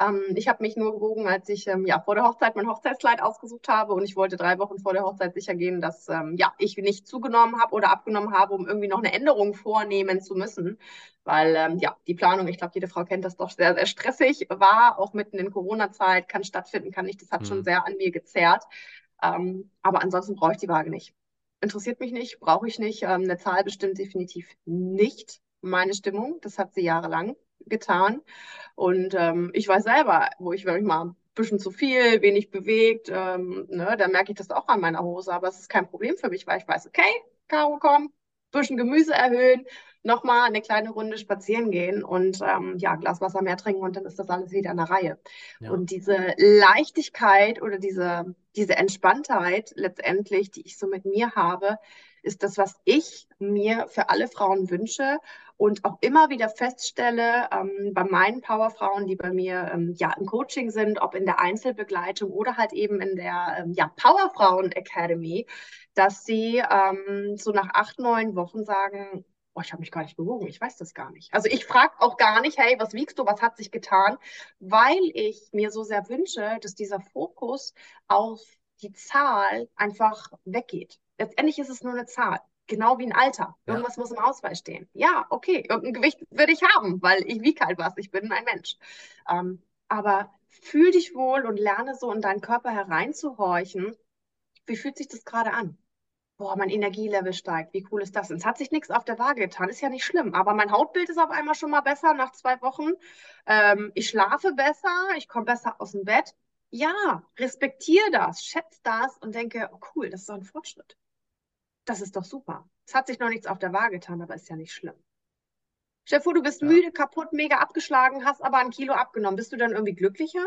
Ähm, ich habe mich nur gewogen, als ich ähm, ja vor der Hochzeit mein Hochzeitskleid ausgesucht habe und ich wollte drei Wochen vor der Hochzeit sicher gehen, dass ähm, ja ich nicht zugenommen habe oder abgenommen habe, um irgendwie noch eine Änderung vornehmen zu müssen. Weil ähm, ja, die Planung, ich glaube, jede Frau kennt das doch sehr, sehr stressig, war auch mitten in Corona-Zeit, kann stattfinden, kann nicht. Das hat schon Mhm. sehr an mir gezerrt. Ähm, aber ansonsten brauche ich die Waage nicht. Interessiert mich nicht, brauche ich nicht. Ähm, eine Zahl bestimmt definitiv nicht meine Stimmung. Das hat sie jahrelang getan. Und ähm, ich weiß selber, wo ich, wenn ich mal ein bisschen zu viel, wenig bewegt, ähm, ne, dann merke ich das auch an meiner Hose. Aber es ist kein Problem für mich, weil ich weiß, okay, Caro, komm, bisschen Gemüse erhöhen, nochmal eine kleine Runde spazieren gehen und ähm, ja, Glas Wasser mehr trinken und dann ist das alles wieder in der Reihe. Ja. Und diese Leichtigkeit oder diese, diese Entspanntheit letztendlich, die ich so mit mir habe, ist das, was ich mir für alle Frauen wünsche und auch immer wieder feststelle ähm, bei meinen Powerfrauen, die bei mir ähm, ja im Coaching sind, ob in der Einzelbegleitung oder halt eben in der ähm, ja, Powerfrauen Academy, dass sie ähm, so nach acht, neun Wochen sagen, oh, ich habe mich gar nicht bewogen, ich weiß das gar nicht. Also ich frage auch gar nicht, hey, was wiegst du, was hat sich getan, weil ich mir so sehr wünsche, dass dieser Fokus auf die Zahl einfach weggeht. Letztendlich ist es nur eine Zahl. Genau wie ein Alter. Ja. Irgendwas muss im Ausweis stehen. Ja, okay, irgendein Gewicht würde ich haben, weil ich wiege halt was. Ich bin ein Mensch. Ähm, aber fühl dich wohl und lerne so in deinen Körper hereinzuhorchen. Wie fühlt sich das gerade an? Boah, mein Energielevel steigt. Wie cool ist das? Es hat sich nichts auf der Waage getan. Ist ja nicht schlimm. Aber mein Hautbild ist auf einmal schon mal besser nach zwei Wochen. Ähm, ich schlafe besser. Ich komme besser aus dem Bett. Ja, respektiere das, schätze das und denke, oh cool, das ist doch ein Fortschritt. Das ist doch super. Es hat sich noch nichts auf der Waage getan, aber ist ja nicht schlimm. Stell dir vor, du bist Ja. müde, kaputt, mega abgeschlagen, hast aber ein Kilo abgenommen. Bist du dann irgendwie glücklicher?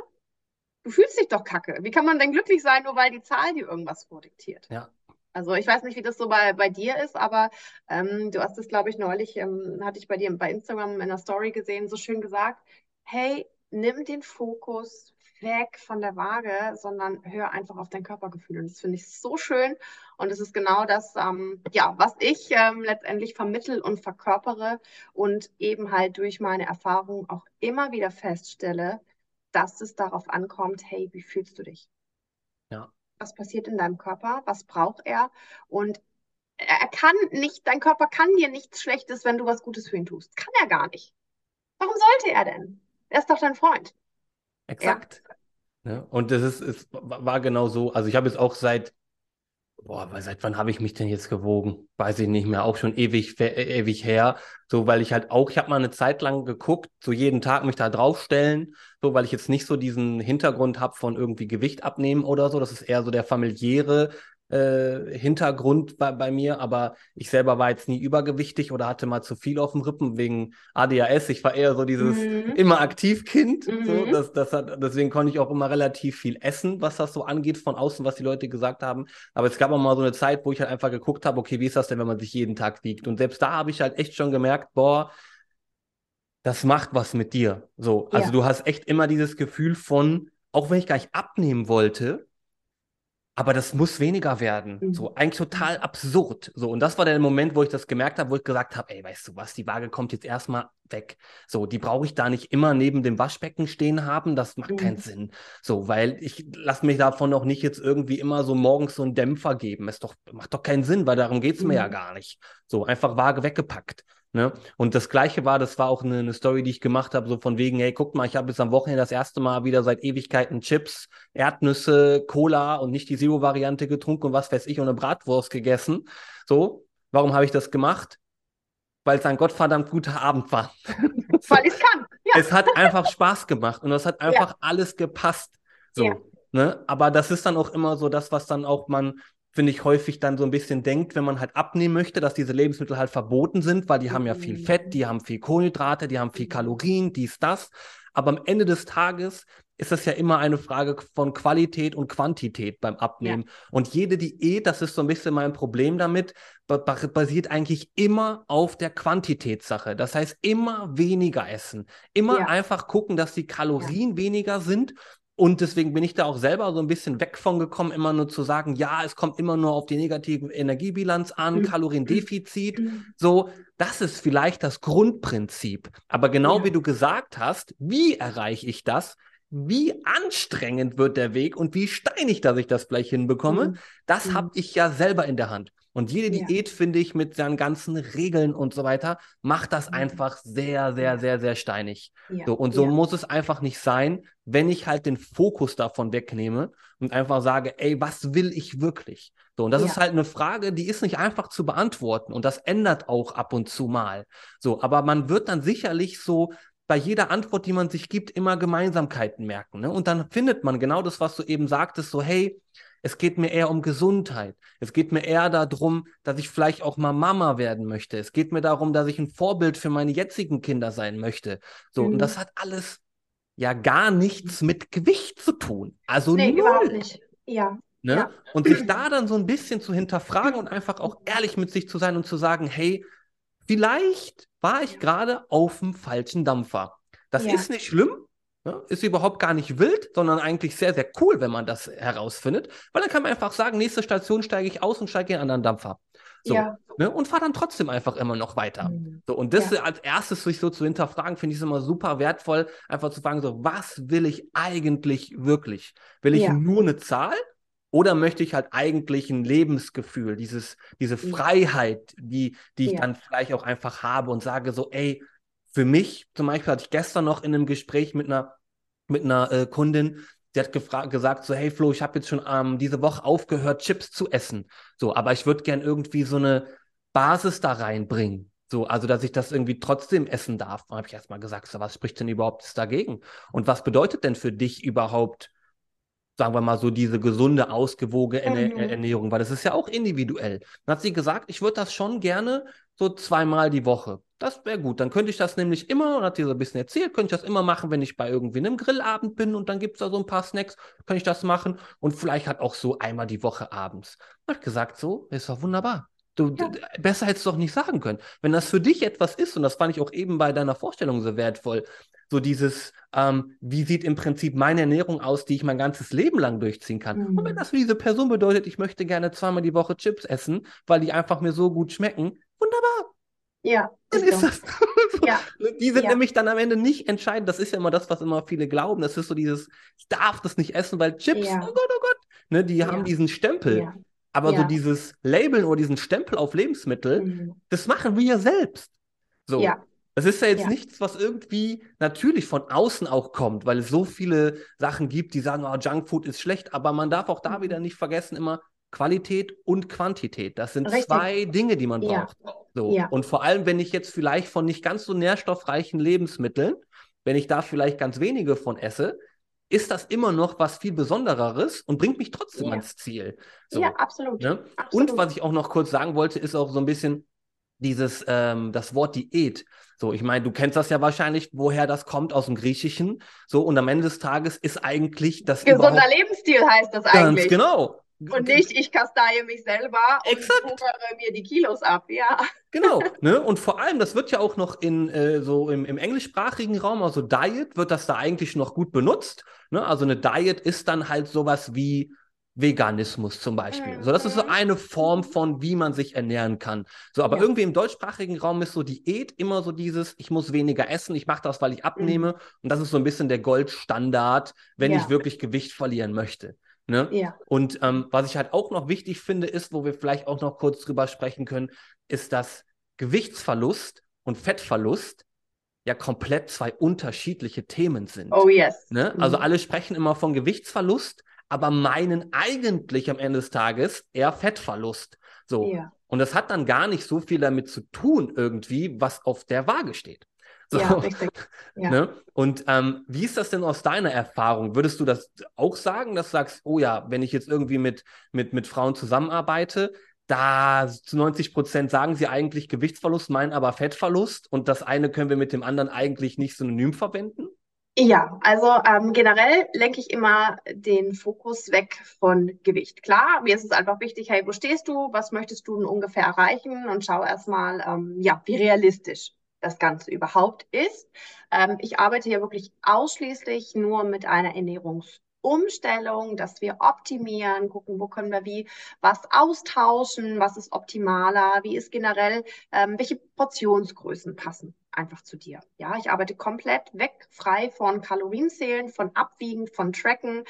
Du fühlst dich doch kacke. Wie kann man denn glücklich sein, nur weil die Zahl dir irgendwas vordiktiert? Ja. Also ich weiß nicht, wie das so bei, bei dir ist, aber ähm, du hast es, glaube ich, neulich, ähm, hatte ich bei dir bei Instagram in einer Story gesehen, so schön gesagt, hey, nimm den Fokus weg von der Waage, sondern hör einfach auf dein Körpergefühl. Und das finde ich so schön. Und es ist genau das, ähm, ja, was ich ähm, letztendlich vermittel und verkörpere und eben halt durch meine Erfahrung auch immer wieder feststelle, dass es darauf ankommt, hey, wie fühlst du dich? Ja. Was passiert in deinem Körper? Was braucht er? Und er kann nicht, dein Körper kann dir nichts Schlechtes, wenn du was Gutes für ihn tust. Kann er gar nicht. Warum sollte er denn? Er ist doch dein Freund. Exakt. Ne? Und das ist, es war genau so. Also ich habe jetzt auch seit, boah, seit wann habe ich mich denn jetzt gewogen? Weiß ich nicht mehr, auch schon ewig, äh, ewig her. So, weil ich halt auch, ich habe mal eine Zeit lang geguckt, so jeden Tag mich da draufstellen, so, weil ich jetzt nicht so diesen Hintergrund habe von irgendwie Gewicht abnehmen oder so. Das ist eher so der familiäre äh, Hintergrund bei, bei mir, aber ich selber war jetzt nie übergewichtig oder hatte mal zu viel auf dem Rippen wegen ADHS. Ich war eher so dieses Mhm. immer Aktivkind. So, Mhm. das, das hat, deswegen konnte ich auch immer relativ viel essen, was das so angeht, von außen, was die Leute gesagt haben. Aber es gab auch mal so eine Zeit, wo ich halt einfach geguckt habe, okay, wie ist das denn, wenn man sich jeden Tag wiegt? Und selbst da habe ich halt echt schon gemerkt, boah, das macht was mit dir. So, also Ja. du hast echt immer dieses Gefühl von, auch wenn ich gar nicht abnehmen wollte, aber das muss weniger werden. Mhm. So, eigentlich total absurd. So, und das war der Moment, wo ich das gemerkt habe, wo ich gesagt habe, ey, weißt du was, die Waage kommt jetzt erstmal weg. So, die brauche ich da nicht immer neben dem Waschbecken stehen haben. Das macht keinen Mhm. Sinn. So, weil ich lasse mich davon auch nicht jetzt irgendwie immer so morgens so einen Dämpfer geben. Ist doch, macht doch keinen Sinn, weil darum geht es mir ja Mhm. gar nicht. So, einfach Waage weggepackt. Ne? Und das Gleiche war, das war auch eine, eine Story, die ich gemacht habe, so von wegen, hey, guck mal, ich habe jetzt am Wochenende das erste Mal wieder seit Ewigkeiten Chips, Erdnüsse, Cola und nicht die Zero-Variante getrunken und was weiß ich und eine Bratwurst gegessen. So, warum habe ich das gemacht? Weil es ein gottverdammt guter Abend war. Weil ich es kann. Ja. Es hat einfach Spaß gemacht und es hat einfach alles gepasst. So, Ja. ne? Aber das ist dann auch immer so das, was dann auch man, finde ich, häufig dann so ein bisschen denkt, wenn man halt abnehmen möchte, dass diese Lebensmittel halt verboten sind, weil die haben ja viel Mhm. Fett, die haben viel Kohlenhydrate, die haben viel Kalorien, dies, das. Aber am Ende des Tages ist das ja immer eine Frage von Qualität und Quantität beim Abnehmen. Ja. Und jede Diät, das ist so ein bisschen mein Problem damit, basiert eigentlich immer auf der Quantitätssache. Das heißt, immer weniger essen. Immer ja. einfach gucken, dass die Kalorien ja. weniger sind und deswegen bin ich da auch selber so ein bisschen weg von gekommen, immer nur zu sagen, ja, es kommt immer nur auf die negative Energiebilanz an, mhm. Kaloriendefizit. Mhm. So, das ist vielleicht das Grundprinzip. Aber genau ja. wie du gesagt hast, wie erreiche ich das? Wie anstrengend wird der Weg und wie steinig, dass ich das vielleicht hinbekomme, mhm. das mhm. habe ich ja selber in der Hand. Und jede ja. Diät, finde ich, mit seinen ganzen Regeln und so weiter, macht das mhm. einfach sehr, sehr, sehr, sehr steinig. Ja. So, und so ja. muss es einfach nicht sein, wenn ich halt den Fokus davon wegnehme und einfach sage, ey, was will ich wirklich? So, und das ist halt eine Frage, die ist nicht einfach zu beantworten. Und das ändert auch ab und zu mal. So, aber man wird dann sicherlich so bei jeder Antwort, die man sich gibt, immer Gemeinsamkeiten merken. Ne? Und dann findet man genau das, was du eben sagtest, so, hey, es geht mir eher um Gesundheit. Es geht mir eher darum, dass ich vielleicht auch mal Mama werden möchte. Es geht mir darum, dass ich ein Vorbild für meine jetzigen Kinder sein möchte. So, mhm. und das hat alles ja gar nichts mit Gewicht zu tun. Also nee, null. überhaupt nicht. Ja. Ne? ja. Und sich da dann so ein bisschen zu hinterfragen und einfach auch ehrlich mit sich zu sein und zu sagen, hey, vielleicht war ich gerade auf dem falschen Dampfer. Das ja. ist nicht schlimm, ja, ist überhaupt gar nicht wild, sondern eigentlich sehr, sehr cool, wenn man das herausfindet. Weil dann kann man einfach sagen, nächste Station steige ich aus und steige in einen anderen Dampfer. So, ja. ne, und fahre dann trotzdem einfach immer noch weiter. Mhm. So, und das ja. als erstes sich so zu hinterfragen, finde ich es immer super wertvoll, einfach zu fragen, so, was will ich eigentlich wirklich? Will ich nur eine Zahl? Oder möchte ich halt eigentlich ein Lebensgefühl, dieses, diese Freiheit, die, die ich dann vielleicht auch einfach habe und sage so, ey, für mich zum Beispiel hatte ich gestern noch in einem Gespräch mit einer, mit einer äh, Kundin, die hat gesagt so, hey Flo, ich habe jetzt schon ähm, diese Woche aufgehört, Chips zu essen. So, aber ich würde gern irgendwie so eine Basis da reinbringen. So, also dass ich das irgendwie trotzdem essen darf. Da habe ich erstmal gesagt, so, was spricht denn überhaupt dagegen? Und was bedeutet denn für dich überhaupt, sagen wir mal so, diese gesunde, ausgewogene mhm. Ernährung? Weil das ist ja auch individuell. Dann hat sie gesagt, ich würde das schon gerne so zweimal die Woche. Das wäre gut. Dann könnte ich das nämlich immer, und hat sie so ein bisschen erzählt, könnte ich das immer machen, wenn ich bei irgendwie einem Grillabend bin und dann gibt es da so ein paar Snacks, kann ich das machen. Und vielleicht hat auch so einmal die Woche abends. Hat gesagt, so, ist doch wunderbar. Du, ja. besser hättest du doch nicht sagen können. Wenn das für dich etwas ist, und das fand ich auch eben bei deiner Vorstellung so wertvoll, so dieses, ähm, wie sieht im Prinzip meine Ernährung aus, die ich mein ganzes Leben lang durchziehen kann. Mhm. Und wenn das für diese Person bedeutet, ich möchte gerne zweimal die Woche Chips essen, weil die einfach mir so gut schmecken, wunderbar. Ja. Dann ist das. so. ja. Die sind ja. nämlich dann am Ende nicht entscheidend. Das ist ja immer das, was immer viele glauben. Das ist so dieses, ich darf das nicht essen, weil Chips, ja. oh Gott, oh Gott, ne, die haben diesen Stempel. Aber so dieses Labeln oder diesen Stempel auf Lebensmittel, mhm. das machen wir ja selbst. So. Ja. Das ist ja jetzt nichts, was irgendwie natürlich von außen auch kommt, weil es so viele Sachen gibt, die sagen, oh, Junkfood ist schlecht, aber man darf auch da mhm. wieder nicht vergessen, immer, Qualität und Quantität. Das sind Richtig. zwei Dinge, die man braucht. Ja. So. Ja. Und vor allem, wenn ich jetzt vielleicht von nicht ganz so nährstoffreichen Lebensmitteln, wenn ich da vielleicht ganz wenige von esse, ist das immer noch was viel Besondereres und bringt mich trotzdem ja. ans Ziel. So, ja, absolut. Ne? absolut. Und was ich auch noch kurz sagen wollte, ist auch so ein bisschen dieses, ähm, das Wort Diät. So, ich meine, du kennst das ja wahrscheinlich, woher das kommt aus dem Griechischen. So, und am Ende des Tages ist eigentlich das. Gesunder Lebensstil heißt das eigentlich. Ganz genau. Und nicht, ich kasteie mich selber Exakt. und hungere mir die Kilos ab, ja. Genau, ne? Und vor allem, das wird ja auch noch in äh, so im, im englischsprachigen Raum, also Diet, wird das da eigentlich noch gut benutzt. Ne? Also eine Diet ist dann halt sowas wie Veganismus zum Beispiel. Mhm. So, das ist so mhm. eine Form von, wie man sich ernähren kann. So, aber ja. irgendwie im deutschsprachigen Raum ist so Diät immer so dieses, ich muss weniger essen, ich mache das, weil ich abnehme. Mhm. Und das ist so ein bisschen der Goldstandard, wenn ja. ich wirklich Gewicht verlieren möchte. Ne? Ja. Und ähm, was ich halt auch noch wichtig finde, ist, wo wir vielleicht auch noch kurz drüber sprechen können, ist, dass Gewichtsverlust und Fettverlust ja komplett zwei unterschiedliche Themen sind. Oh yes. Ne? Mhm. Also alle sprechen immer von Gewichtsverlust, aber meinen eigentlich am Ende des Tages eher Fettverlust. So. Ja. Und das hat dann gar nicht so viel damit zu tun, irgendwie, was auf der Waage steht. So. Ja, richtig. Ja. Ne? Und ähm, wie ist das denn aus deiner Erfahrung? Würdest du das auch sagen, dass du sagst, oh ja, wenn ich jetzt irgendwie mit, mit, mit Frauen zusammenarbeite, da zu 90 Prozent sagen sie eigentlich Gewichtsverlust, meinen aber Fettverlust und das eine können wir mit dem anderen eigentlich nicht synonym verwenden? Ja, also ähm, generell lenke ich immer den Fokus weg von Gewicht. Klar, mir ist es einfach wichtig, hey, wo stehst du? Was möchtest du denn ungefähr erreichen? Und schau erstmal, ähm, ja, wie realistisch das Ganze überhaupt ist. Ähm, ich arbeite hier wirklich ausschließlich nur mit einer Ernährungs- Umstellung, dass wir optimieren, gucken, wo können wir wie was austauschen, was ist optimaler, wie ist generell, ähm, welche Portionsgrößen passen einfach zu dir. Ja, ich arbeite komplett weg, frei von Kalorienzählen, von Abwiegen, von Tracken,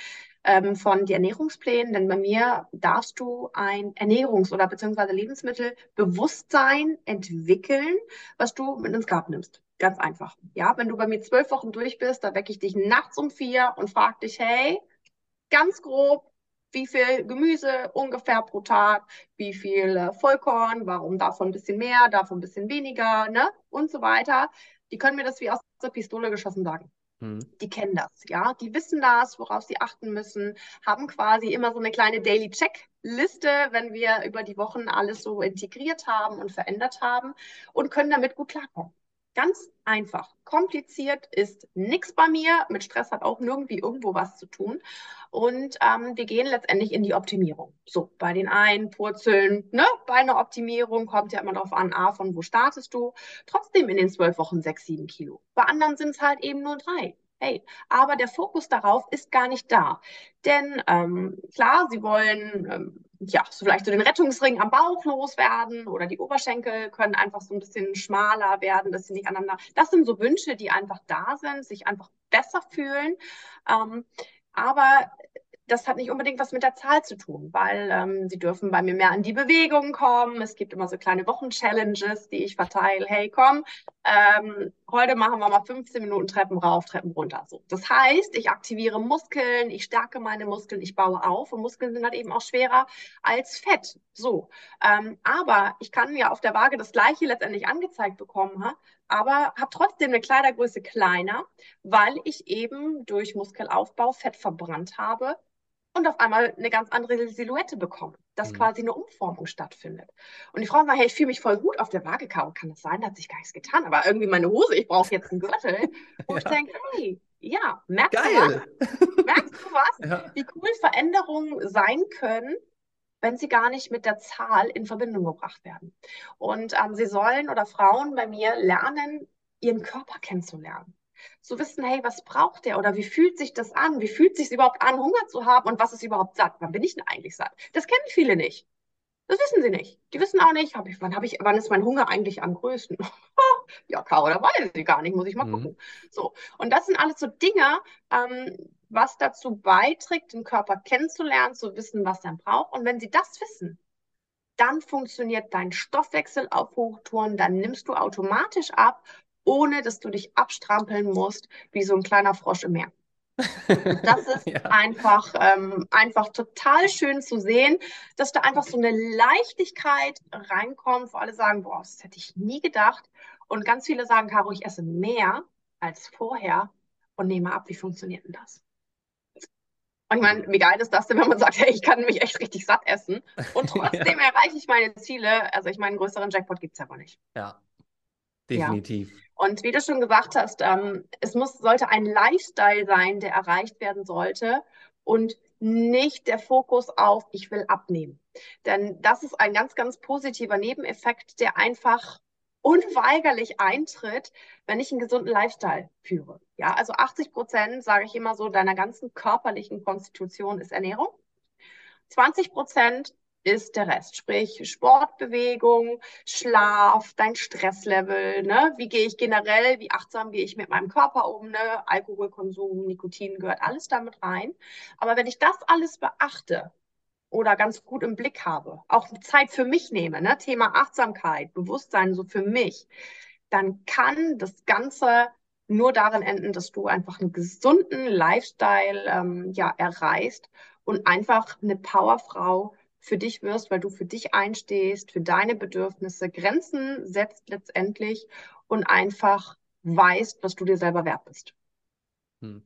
ähm, von den Ernährungsplänen, denn bei mir darfst du ein Ernährungs- oder beziehungsweise Lebensmittelbewusstsein entwickeln, was du mit ins Grab nimmst. Ganz einfach. Ja, wenn du bei mir zwölf Wochen durch bist, da wecke ich dich nachts um vier und frage dich, hey, ganz grob, wie viel Gemüse ungefähr pro Tag, wie viel äh, Vollkorn, warum davon ein bisschen mehr, davon ein bisschen weniger, ne? Und so weiter. Die können mir das wie aus der Pistole geschossen sagen. Hm. Die kennen das, ja. Die wissen das, worauf sie achten müssen, haben quasi immer so eine kleine Daily Checkliste, wenn wir über die Wochen alles so integriert haben und verändert haben und können damit gut klarkommen. Ganz einfach. Kompliziert ist nichts bei mir. Mit Stress hat auch nirgendwie irgendwo was zu tun. Und ähm, wir gehen letztendlich in die Optimierung. So, bei den einen Purzeln, ne, bei einer Optimierung kommt ja immer darauf an, A, von wo startest du. Trotzdem in den zwölf Wochen sechs, sieben Kilo. Bei anderen sind es halt eben nur drei. Hey, aber der Fokus darauf ist gar nicht da. Denn ähm, klar, sie wollen ähm, ja so vielleicht so den Rettungsring am Bauch loswerden oder die Oberschenkel können einfach so ein bisschen schmaler werden, dass sie nicht aneinander. Das sind so Wünsche, die einfach da sind, sich einfach besser fühlen. Ähm, aber das hat nicht unbedingt was mit der Zahl zu tun, weil ähm, sie dürfen bei mir mehr an die Bewegung kommen. Es gibt immer so kleine Wochenchallenges, die ich verteile. Hey, komm, ähm, heute machen wir mal 15 Minuten Treppen rauf, Treppen runter. So. Das heißt, ich aktiviere Muskeln, ich stärke meine Muskeln, ich baue auf und Muskeln sind halt eben auch schwerer als Fett. So. Ähm, aber ich kann ja auf der Waage das Gleiche letztendlich angezeigt bekommen, ha? aber habe trotzdem eine Kleidergröße kleiner, weil ich eben durch Muskelaufbau Fett verbrannt habe und auf einmal eine ganz andere Silhouette bekommen, dass mhm. quasi eine Umformung stattfindet. Und die Frau sagt, hey, ich fühle mich voll gut auf der Waage, Kann das sein? Da hat sich gar nichts getan. Aber irgendwie meine Hose, ich brauche jetzt einen Gürtel. Wo ja. ich denke, hey, ja, merkst Geil. du was? Merkst du was? Ja. Wie cool Veränderungen sein können, wenn sie gar nicht mit der Zahl in Verbindung gebracht werden. Und ähm, sie sollen oder Frauen bei mir lernen, ihren Körper kennenzulernen zu wissen, hey, was braucht der oder wie fühlt sich das an? Wie fühlt sich überhaupt an, Hunger zu haben und was ist überhaupt satt? Wann bin ich denn eigentlich satt? Das kennen viele nicht. Das wissen sie nicht. Die wissen auch nicht, hab ich, wann, hab ich, wann ist mein Hunger eigentlich am größten? ja, Caro, da weiß ich gar nicht, muss ich mal mhm. gucken. So, und das sind alles so Dinge, ähm, was dazu beiträgt, den Körper kennenzulernen, zu wissen, was er braucht. Und wenn sie das wissen, dann funktioniert dein Stoffwechsel auf Hochtouren, dann nimmst du automatisch ab ohne dass du dich abstrampeln musst wie so ein kleiner Frosch im Meer. Das ist ja. einfach, ähm, einfach total schön zu sehen, dass da einfach so eine Leichtigkeit reinkommt, wo alle sagen, boah, das hätte ich nie gedacht. Und ganz viele sagen, Caro, ich esse mehr als vorher und nehme ab. Wie funktioniert denn das? Und ich meine, wie geil ist das denn, wenn man sagt, hey, ich kann mich echt richtig satt essen und trotzdem ja. erreiche ich meine Ziele. Also ich meine, einen größeren Jackpot gibt es aber nicht. Ja, definitiv. Ja. Und wie du schon gesagt hast, ähm, es muss, sollte ein Lifestyle sein, der erreicht werden sollte und nicht der Fokus auf, ich will abnehmen. Denn das ist ein ganz, ganz positiver Nebeneffekt, der einfach unweigerlich eintritt, wenn ich einen gesunden Lifestyle führe. Ja, also 80 Prozent, sage ich immer so, deiner ganzen körperlichen Konstitution ist Ernährung. 20 Prozent ist der Rest. Sprich Sportbewegung, Schlaf, dein Stresslevel, ne? Wie gehe ich generell, wie achtsam gehe ich mit meinem Körper um, ne? Alkoholkonsum, Nikotin gehört alles damit rein. Aber wenn ich das alles beachte oder ganz gut im Blick habe, auch Zeit für mich nehme, ne? Thema Achtsamkeit, Bewusstsein so für mich, dann kann das Ganze nur darin enden, dass du einfach einen gesunden Lifestyle ähm, ja, erreichst und einfach eine Powerfrau für dich wirst, weil du für dich einstehst, für deine Bedürfnisse, Grenzen setzt letztendlich und einfach weißt, was du dir selber wert bist. Hm.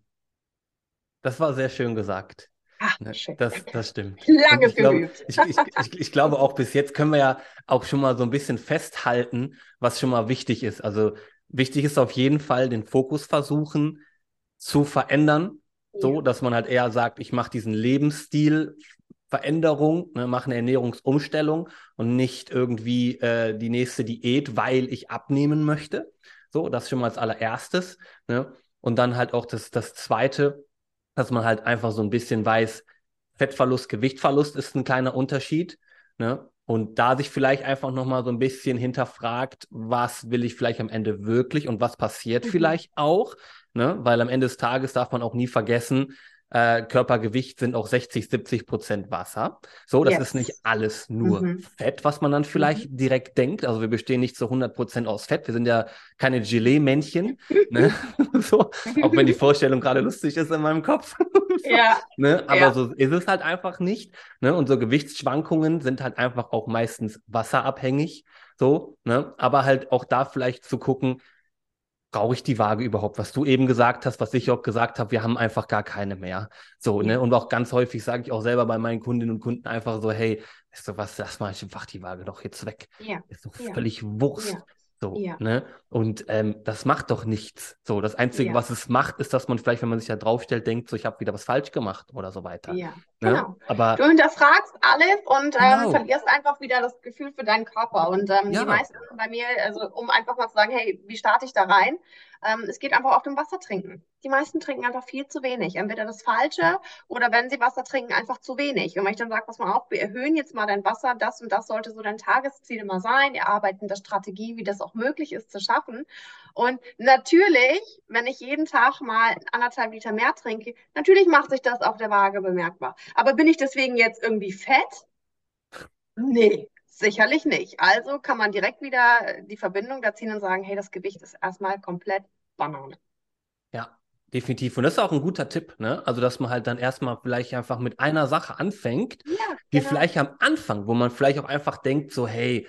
Das war sehr schön gesagt. Ach, schön. Das, das stimmt. Lange ich geübt. ich, ich, ich, ich, glaube auch bis jetzt können wir ja auch schon mal so ein bisschen festhalten, was schon mal wichtig ist. Also wichtig ist auf jeden Fall den Fokus versuchen, zu verändern, ja. so dass man halt eher sagt, ich mache diesen Lebensstil Veränderung, ne, mache eine Ernährungsumstellung und nicht irgendwie äh, die nächste Diät, weil ich abnehmen möchte. So, das schon mal als allererstes. Ne? Und dann halt auch das, das Zweite, dass man halt einfach so ein bisschen weiß, Fettverlust, Gewichtverlust ist ein kleiner Unterschied. Ne? Und da sich vielleicht einfach nochmal so ein bisschen hinterfragt, was will ich vielleicht am Ende wirklich und was passiert mhm. vielleicht auch. Ne? Weil am Ende des Tages darf man auch nie vergessen, äh, Körpergewicht sind auch 60, 70 Prozent Wasser. So, das yes. ist nicht alles nur mhm. Fett, was man dann vielleicht mhm. direkt denkt. Also wir bestehen nicht zu 100 Prozent aus Fett. Wir sind ja keine Gelee-Männchen. ne? so, auch wenn die Vorstellung gerade lustig ist in meinem Kopf. so, ja. Ne? Aber ja. so ist es halt einfach nicht. Ne? Und so Gewichtsschwankungen sind halt einfach auch meistens wasserabhängig. So, ne? Aber halt auch da vielleicht zu gucken, brauche ich die Waage überhaupt? Was du eben gesagt hast, was ich auch gesagt habe, wir haben einfach gar keine mehr. So, ne? Und auch ganz häufig sage ich auch selber bei meinen Kundinnen und Kunden einfach so, hey, weißt du was, lass mal einfach die Waage doch jetzt weg. Ja. Ist doch ja. völlig Wurst. Ja. So, ja. ne? Und ähm, das macht doch nichts. So, das Einzige, ja. was es macht, ist, dass man vielleicht, wenn man sich da draufstellt, denkt, so, ich habe wieder was falsch gemacht oder so weiter. Ja, ne? genau. Aber, du hinterfragst alles und ähm, genau. verlierst einfach wieder das Gefühl für deinen Körper. Und ähm, ja. die meisten bei mir, also um einfach mal zu sagen, hey, wie starte ich da rein? Ähm, es geht einfach auf dem Wasser trinken. Die meisten trinken einfach viel zu wenig. Entweder das Falsche oder wenn sie Wasser trinken, einfach zu wenig. Und wenn ich dann sage, pass mal auf, wir erhöhen jetzt mal dein Wasser, das und das sollte so dein Tagesziel immer sein, erarbeiten der Strategie, wie das auch möglich ist zu schaffen. Und natürlich, wenn ich jeden Tag mal anderthalb Liter mehr trinke, natürlich macht sich das auf der Waage bemerkbar. Aber bin ich deswegen jetzt irgendwie fett? Nee, Sicherlich nicht. Also kann man direkt wieder die Verbindung da ziehen und sagen, hey, das Gewicht ist erstmal komplett Banane. Ja, definitiv. Und das ist auch ein guter Tipp, ne? Also, dass man halt dann erstmal vielleicht einfach mit einer Sache anfängt, ja, die genau. vielleicht am Anfang, wo man vielleicht auch einfach denkt, so, hey,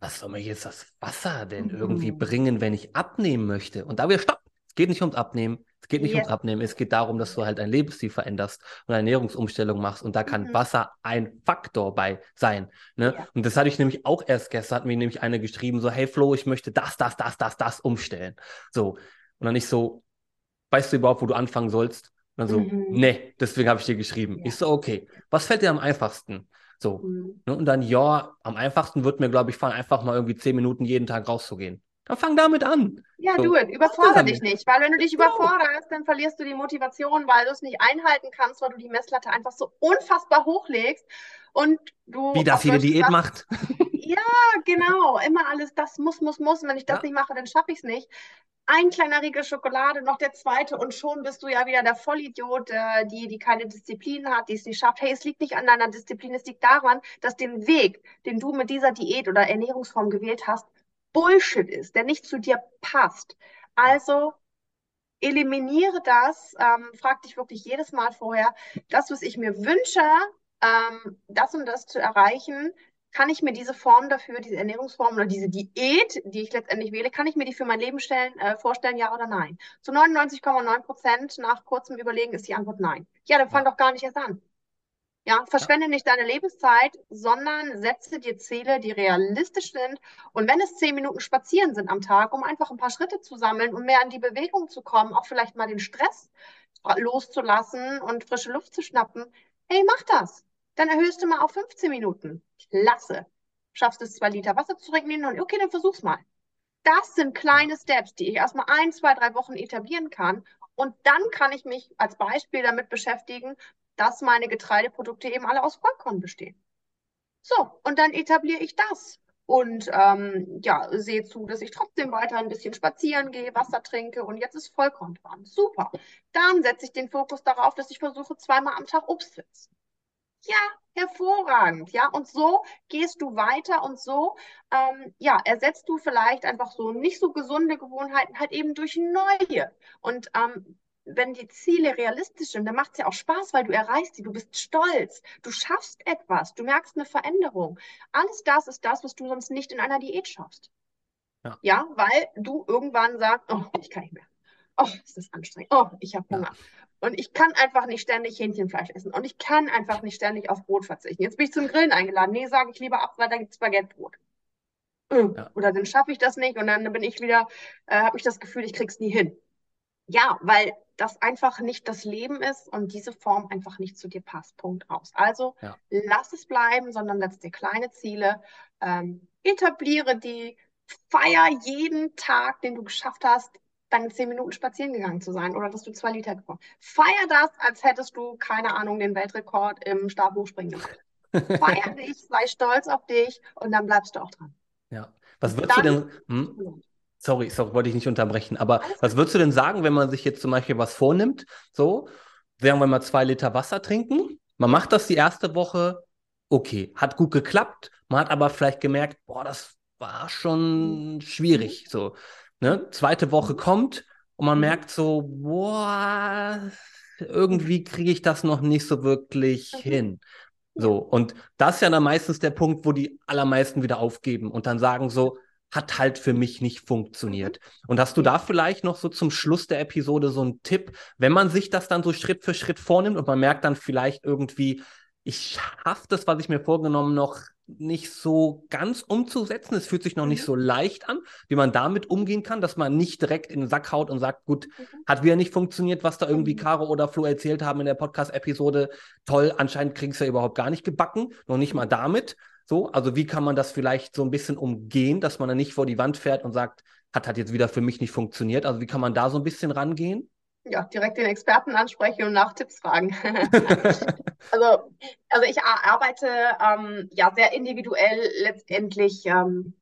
was soll mir jetzt das Wasser denn mhm. irgendwie bringen, wenn ich abnehmen möchte? Und da wir stopp, es geht nicht ums Abnehmen, es geht nicht yes. ums Abnehmen, es geht darum, dass du halt dein Lebensstil veränderst und eine Ernährungsumstellung machst. Und da kann mhm. Wasser ein Faktor bei sein. Ne? Ja. Und das hatte ich nämlich auch erst gestern, hat mir nämlich eine geschrieben, so, hey Flo, ich möchte das, das, das, das, das umstellen. So. Und dann nicht so, weißt du überhaupt, wo du anfangen sollst? Und dann so, mhm. nee, deswegen habe ich dir geschrieben. Ja. Ich so, okay, was fällt dir am einfachsten? So. Mhm. Ne? Und dann, ja, am einfachsten wird mir, glaube ich, fallen, einfach mal irgendwie zehn Minuten jeden Tag rauszugehen. Dann fang damit an. Ja, so. du, überfordere dich nicht, weil wenn du dich genau. überforderst, dann verlierst du die Motivation, weil du es nicht einhalten kannst, weil du die Messlatte einfach so unfassbar hochlegst und du. Wie das jede Diät macht. Ja, genau. Immer alles, das muss, muss, muss. Und wenn ich das ja. nicht mache, dann schaffe ich es nicht. Ein kleiner Riegel Schokolade, noch der zweite und schon bist du ja wieder der Vollidiot, äh, die, die keine Disziplin hat, die es nicht schafft. Hey, es liegt nicht an deiner Disziplin, es liegt daran, dass den Weg, den du mit dieser Diät oder Ernährungsform gewählt hast, Bullshit ist, der nicht zu dir passt. Also eliminiere das, ähm, frag dich wirklich jedes Mal vorher, das, was ich mir wünsche, ähm, das und das zu erreichen, kann ich mir diese Form dafür, diese Ernährungsform oder diese Diät, die ich letztendlich wähle, kann ich mir die für mein Leben stellen, äh, vorstellen, ja oder nein? Zu 99,9 Prozent nach kurzem Überlegen ist die Antwort nein. Ja, dann fang ja. doch gar nicht erst an. Ja, verschwende nicht deine Lebenszeit, sondern setze dir Ziele, die realistisch sind. Und wenn es zehn Minuten spazieren sind am Tag, um einfach ein paar Schritte zu sammeln und mehr in die Bewegung zu kommen, auch vielleicht mal den Stress loszulassen und frische Luft zu schnappen, hey, mach das. Dann erhöhst du mal auf 15 Minuten. Klasse. Schaffst es, zwei Liter Wasser zu trinken und okay, dann versuch's mal. Das sind kleine Steps, die ich erstmal ein, zwei, drei Wochen etablieren kann. Und dann kann ich mich als Beispiel damit beschäftigen, dass meine Getreideprodukte eben alle aus Vollkorn bestehen. So, und dann etabliere ich das und ähm, ja, sehe zu, dass ich trotzdem weiter ein bisschen spazieren gehe, Wasser trinke und jetzt ist Vollkorn dran. Super. Dann setze ich den Fokus darauf, dass ich versuche, zweimal am Tag Obst zu essen. Ja, hervorragend. Ja, und so gehst du weiter und so, ähm, ja, ersetzt du vielleicht einfach so nicht so gesunde Gewohnheiten halt eben durch neue. Und ähm, wenn die Ziele realistisch sind, dann macht es ja auch Spaß, weil du erreichst sie, du bist stolz, du schaffst etwas, du merkst eine Veränderung. Alles das ist das, was du sonst nicht in einer Diät schaffst. Ja, ja weil du irgendwann sagst, oh, ich kann nicht mehr. Oh, ist das anstrengend. Oh, ich habe Hunger. Ja. Und ich kann einfach nicht ständig Hähnchenfleisch essen. Und ich kann einfach nicht ständig auf Brot verzichten. Jetzt bin ich zum Grillen eingeladen. Nee, sage ich lieber ab, weil da gibt es Baguettebrot. Ja. Oder dann schaffe ich das nicht und dann bin ich wieder, äh, habe ich das Gefühl, ich krieg's nie hin. Ja, weil das einfach nicht das Leben ist und diese Form einfach nicht zu dir passt. Punkt aus. Also ja. lass es bleiben, sondern setz dir kleine Ziele, ähm, etabliere die, feier jeden Tag, den du geschafft hast, deine zehn Minuten spazieren gegangen zu sein oder dass du zwei Liter gebraucht Feier das, als hättest du, keine Ahnung, den Weltrekord im Stabhochspringen gemacht. Feier dich, sei stolz auf dich und dann bleibst du auch dran. Ja. Was würdest du denn. Hm? Sorry, sorry, wollte ich nicht unterbrechen. Aber was würdest du denn sagen, wenn man sich jetzt zum Beispiel was vornimmt? So, sagen wir mal zwei Liter Wasser trinken. Man macht das die erste Woche, okay, hat gut geklappt. Man hat aber vielleicht gemerkt, boah, das war schon mhm. schwierig. So, ne? Zweite Woche kommt und man mhm. merkt so, boah, irgendwie kriege ich das noch nicht so wirklich hin. So, und das ist ja dann meistens der Punkt, wo die allermeisten wieder aufgeben und dann sagen so, hat halt für mich nicht funktioniert. Und hast du da vielleicht noch so zum Schluss der Episode so einen Tipp, wenn man sich das dann so Schritt für Schritt vornimmt und man merkt dann vielleicht irgendwie, ich schaffe das, was ich mir vorgenommen noch nicht so ganz umzusetzen. Es fühlt sich noch nicht mhm. so leicht an, wie man damit umgehen kann, dass man nicht direkt in den Sack haut und sagt, gut, mhm. hat wieder nicht funktioniert, was da irgendwie mhm. Caro oder Flo erzählt haben in der Podcast-Episode. Toll, anscheinend kriegen es ja überhaupt gar nicht gebacken, noch nicht mal damit. So, also wie kann man das vielleicht so ein bisschen umgehen, dass man dann nicht vor die Wand fährt und sagt, hat hat jetzt wieder für mich nicht funktioniert. Also wie kann man da so ein bisschen rangehen? ja, direkt den Experten ansprechen und nach Tipps fragen. also, also ich arbeite ähm, ja sehr individuell letztendlich ähm,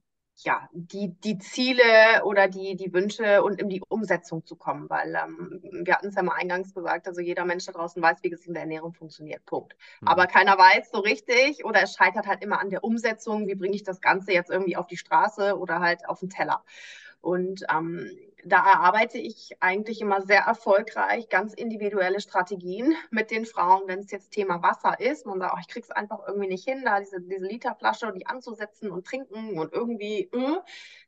ja, die, die Ziele oder die, die Wünsche und in die Umsetzung zu kommen, weil ähm, wir hatten es ja mal eingangs gesagt, also jeder Mensch da draußen weiß, wie gesunde Ernährung funktioniert, Punkt. Mhm. Aber keiner weiß so richtig oder es scheitert halt immer an der Umsetzung, wie bringe ich das Ganze jetzt irgendwie auf die Straße oder halt auf den Teller. Und ähm, da erarbeite ich eigentlich immer sehr erfolgreich ganz individuelle Strategien mit den Frauen, wenn es jetzt Thema Wasser ist. Man sagt, oh, ich krieg's einfach irgendwie nicht hin, da diese, diese Literflasche, die anzusetzen und trinken und irgendwie, äh,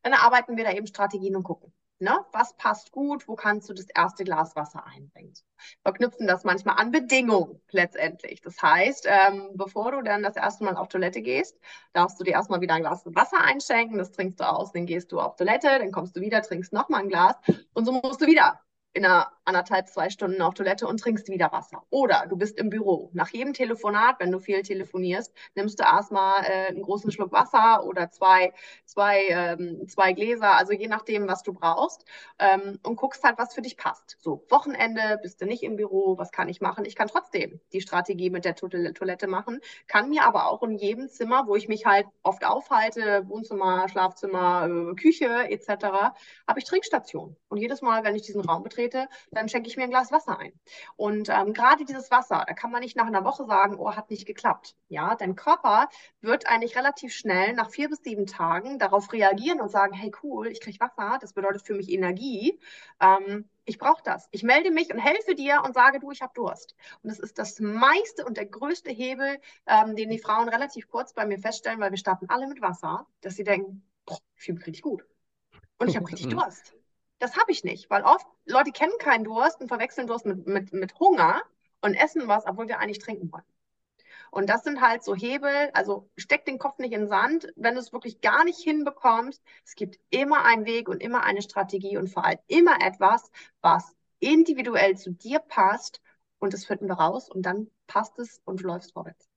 dann erarbeiten wir da eben Strategien und gucken. Ne? Was passt gut? Wo kannst du das erste Glas Wasser einbringen? Verknüpfen das manchmal an Bedingungen letztendlich. Das heißt, ähm, bevor du dann das erste Mal auf Toilette gehst, darfst du dir erstmal wieder ein Glas Wasser einschenken. Das trinkst du aus, dann gehst du auf Toilette, dann kommst du wieder, trinkst nochmal ein Glas und so musst du wieder in einer anderthalb, zwei Stunden auf Toilette und trinkst wieder Wasser. Oder du bist im Büro. Nach jedem Telefonat, wenn du viel telefonierst, nimmst du erstmal äh, einen großen Schluck Wasser oder zwei, zwei, ähm, zwei Gläser, also je nachdem, was du brauchst. Ähm, und guckst halt, was für dich passt. So, Wochenende, bist du nicht im Büro, was kann ich machen? Ich kann trotzdem die Strategie mit der Toilette machen, kann mir aber auch in jedem Zimmer, wo ich mich halt oft aufhalte, Wohnzimmer, Schlafzimmer, äh, Küche etc., habe ich Trinkstationen. Und jedes Mal, wenn ich diesen Raum betrete, trete, dann schenke ich mir ein Glas Wasser ein. Und ähm, gerade dieses Wasser, da kann man nicht nach einer Woche sagen, oh, hat nicht geklappt. Ja, dein Körper wird eigentlich relativ schnell nach vier bis sieben Tagen darauf reagieren und sagen, hey cool, ich kriege Wasser, das bedeutet für mich Energie. Ähm, ich brauche das. Ich melde mich und helfe dir und sage, du, ich habe Durst. Und das ist das meiste und der größte Hebel, ähm, den die Frauen relativ kurz bei mir feststellen, weil wir starten alle mit Wasser, dass sie denken, boah, ich fühle mich richtig gut. Und ich habe richtig Durst. Das habe ich nicht, weil oft Leute kennen keinen Durst und verwechseln Durst mit, mit, mit Hunger und essen was, obwohl wir eigentlich trinken wollen. Und das sind halt so Hebel, also steck den Kopf nicht in den Sand, wenn du es wirklich gar nicht hinbekommst. Es gibt immer einen Weg und immer eine Strategie und vor allem immer etwas, was individuell zu dir passt und das finden wir raus und dann passt es und du läufst vorwärts.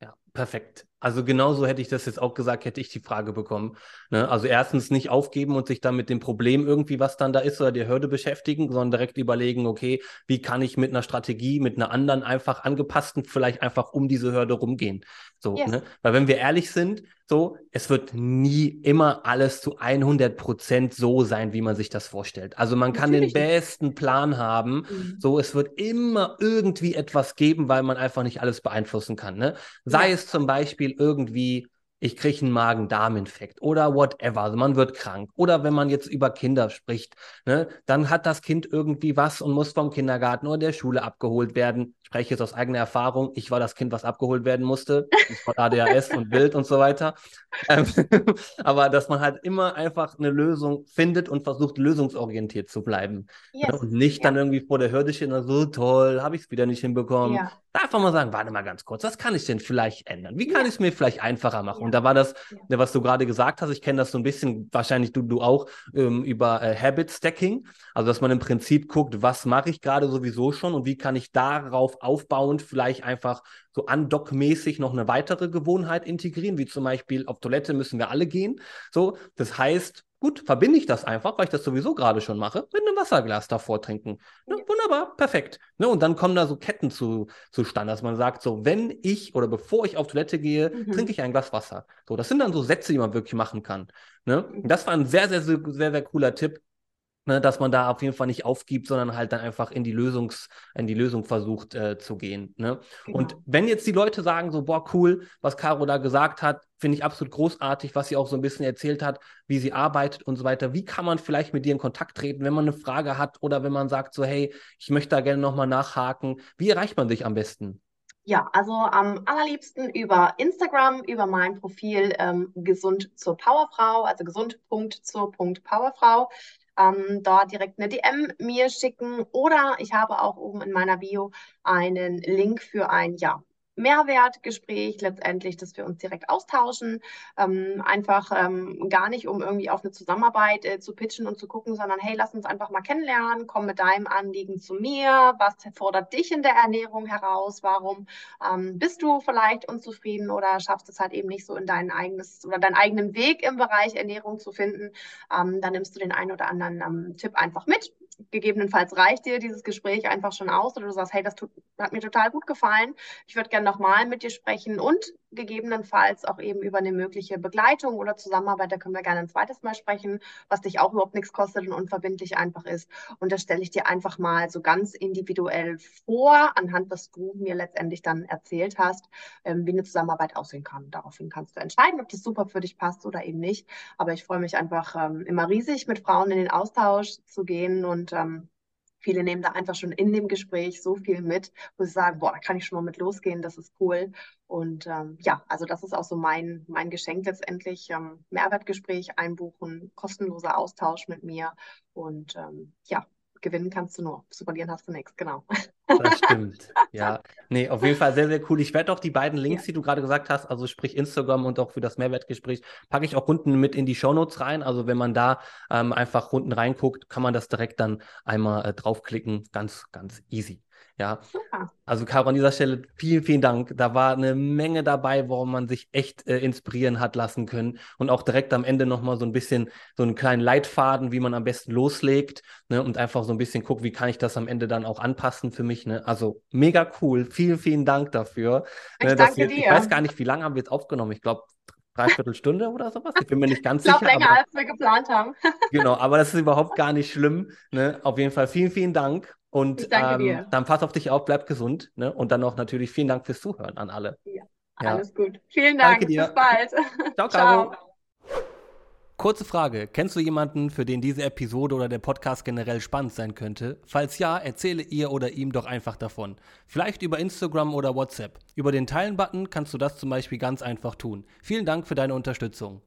Ja, perfekt. Also genauso hätte ich das jetzt auch gesagt, hätte ich die Frage bekommen. Ne? Also erstens nicht aufgeben und sich dann mit dem Problem irgendwie, was dann da ist, oder der Hürde beschäftigen, sondern direkt überlegen, okay, wie kann ich mit einer Strategie, mit einer anderen einfach angepassten, vielleicht einfach um diese Hürde rumgehen. So, yes. ne? Weil wenn wir ehrlich sind, so, es wird nie immer alles zu 100 Prozent so sein, wie man sich das vorstellt. Also man kann Natürlich. den besten Plan haben, mhm. so, es wird immer irgendwie etwas geben, weil man einfach nicht alles beeinflussen kann. Ne? Sei ja. es zum Beispiel irgendwie ich kriege einen Magen-Darm-Infekt oder whatever. Also man wird krank. Oder wenn man jetzt über Kinder spricht, ne, dann hat das Kind irgendwie was und muss vom Kindergarten oder der Schule abgeholt werden. Ich spreche jetzt aus eigener Erfahrung. Ich war das Kind, was abgeholt werden musste. Ich war ADHS und Bild und so weiter. Ähm, aber dass man halt immer einfach eine Lösung findet und versucht, lösungsorientiert zu bleiben. Ne, yes. Ne, und nicht ja. dann irgendwie vor der Hürde stehen so toll, habe ich es wieder nicht hinbekommen. Ja. Einfach mal sagen, warte mal ganz kurz, was kann ich denn vielleicht ändern? Wie kann ja. ich es mir vielleicht einfacher machen? Und da war das, ja. was du gerade gesagt hast, ich kenne das so ein bisschen, wahrscheinlich du, du auch, ähm, über äh, Habit Stacking. Also, dass man im Prinzip guckt, was mache ich gerade sowieso schon und wie kann ich darauf aufbauend vielleicht einfach so undock-mäßig noch eine weitere Gewohnheit integrieren, wie zum Beispiel auf Toilette müssen wir alle gehen. So, das heißt, Gut, verbinde ich das einfach, weil ich das sowieso gerade schon mache, mit einem Wasserglas davor trinken. Ne. Wunderbar, perfekt. Ne, und dann kommen da so Ketten zu, zustande, dass man sagt, so, wenn ich oder bevor ich auf Toilette gehe, mhm. trinke ich ein Glas Wasser. So, das sind dann so Sätze, die man wirklich machen kann. Ne? Mhm. Das war ein sehr, sehr, sehr, sehr, sehr cooler Tipp. Ne, dass man da auf jeden Fall nicht aufgibt, sondern halt dann einfach in die, Lösungs, in die Lösung versucht äh, zu gehen. Ne? Genau. Und wenn jetzt die Leute sagen, so, boah, cool, was Caro da gesagt hat, finde ich absolut großartig, was sie auch so ein bisschen erzählt hat, wie sie arbeitet und so weiter. Wie kann man vielleicht mit dir in Kontakt treten, wenn man eine Frage hat oder wenn man sagt, so, hey, ich möchte da gerne nochmal nachhaken. Wie erreicht man dich am besten? Ja, also am allerliebsten über Instagram, über mein Profil ähm, gesund zur Powerfrau, also gesund.zur.powerfrau. ähm, dort direkt eine DM mir schicken. Oder ich habe auch oben in meiner Bio einen Link für ein ja, Mehrwertgespräch letztendlich, dass wir uns direkt austauschen. Ähm, einfach ähm, gar nicht, um irgendwie auf eine Zusammenarbeit äh, zu pitchen und zu gucken, sondern hey, lass uns einfach mal kennenlernen, komm mit deinem Anliegen zu mir. Was fordert dich in der Ernährung heraus? Warum ähm, bist du vielleicht unzufrieden oder schaffst es halt eben nicht so in dein eigenes oder deinen eigenen Weg im Bereich Ernährung zu finden? Ähm, dann nimmst du den einen oder anderen ähm, Tipp einfach mit gegebenenfalls reicht dir dieses Gespräch einfach schon aus oder du sagst, hey, das tut, hat mir total gut gefallen. Ich würde gerne nochmal mit dir sprechen und gegebenenfalls auch eben über eine mögliche Begleitung oder Zusammenarbeit. Da können wir gerne ein zweites Mal sprechen, was dich auch überhaupt nichts kostet und unverbindlich einfach ist. Und das stelle ich dir einfach mal so ganz individuell vor, anhand was du mir letztendlich dann erzählt hast, ähm, wie eine Zusammenarbeit aussehen kann. Daraufhin kannst du entscheiden, ob das super für dich passt oder eben nicht. Aber ich freue mich einfach ähm, immer riesig, mit Frauen in den Austausch zu gehen und ähm, Viele nehmen da einfach schon in dem Gespräch so viel mit, wo sie sagen, boah, da kann ich schon mal mit losgehen, das ist cool. Und ähm, ja, also das ist auch so mein, mein Geschenk letztendlich. Ähm, Mehrwertgespräch einbuchen, kostenloser Austausch mit mir. Und ähm, ja, gewinnen kannst du nur. Zu verlieren hast du nichts, genau. Das stimmt. Ja. Nee, auf jeden Fall sehr, sehr cool. Ich werde auch die beiden Links, die du gerade gesagt hast, also sprich Instagram und auch für das Mehrwertgespräch, packe ich auch unten mit in die Shownotes rein. Also wenn man da ähm, einfach unten reinguckt, kann man das direkt dann einmal äh, draufklicken. Ganz, ganz easy. Ja. Super. Also Caro, an dieser Stelle vielen, vielen Dank. Da war eine Menge dabei, worum man sich echt äh, inspirieren hat lassen können. Und auch direkt am Ende nochmal so ein bisschen so einen kleinen Leitfaden, wie man am besten loslegt. Ne? Und einfach so ein bisschen guckt, wie kann ich das am Ende dann auch anpassen für mich. Ne? Also mega cool. Vielen, vielen Dank dafür. Ich ne, danke wir, dir. Ich weiß gar nicht, wie lange haben wir jetzt aufgenommen. Ich glaube, dreiviertel Stunde oder sowas. Ich bin mir nicht ganz ich sicher. länger, aber, als wir geplant haben. genau, aber das ist überhaupt gar nicht schlimm. Ne? Auf jeden Fall vielen, vielen Dank. Und ähm, dann pass auf dich auf, bleib gesund. Ne? Und dann noch natürlich vielen Dank fürs Zuhören an alle. Ja, alles gut. Vielen Dank. Bis bald. Ciao, Caro. Ciao. Kurze Frage. Kennst du jemanden, für den diese Episode oder der Podcast generell spannend sein könnte? Falls ja, erzähle ihr oder ihm doch einfach davon. Vielleicht über Instagram oder WhatsApp. Über den Teilen-Button kannst du das zum Beispiel ganz einfach tun. Vielen Dank für deine Unterstützung.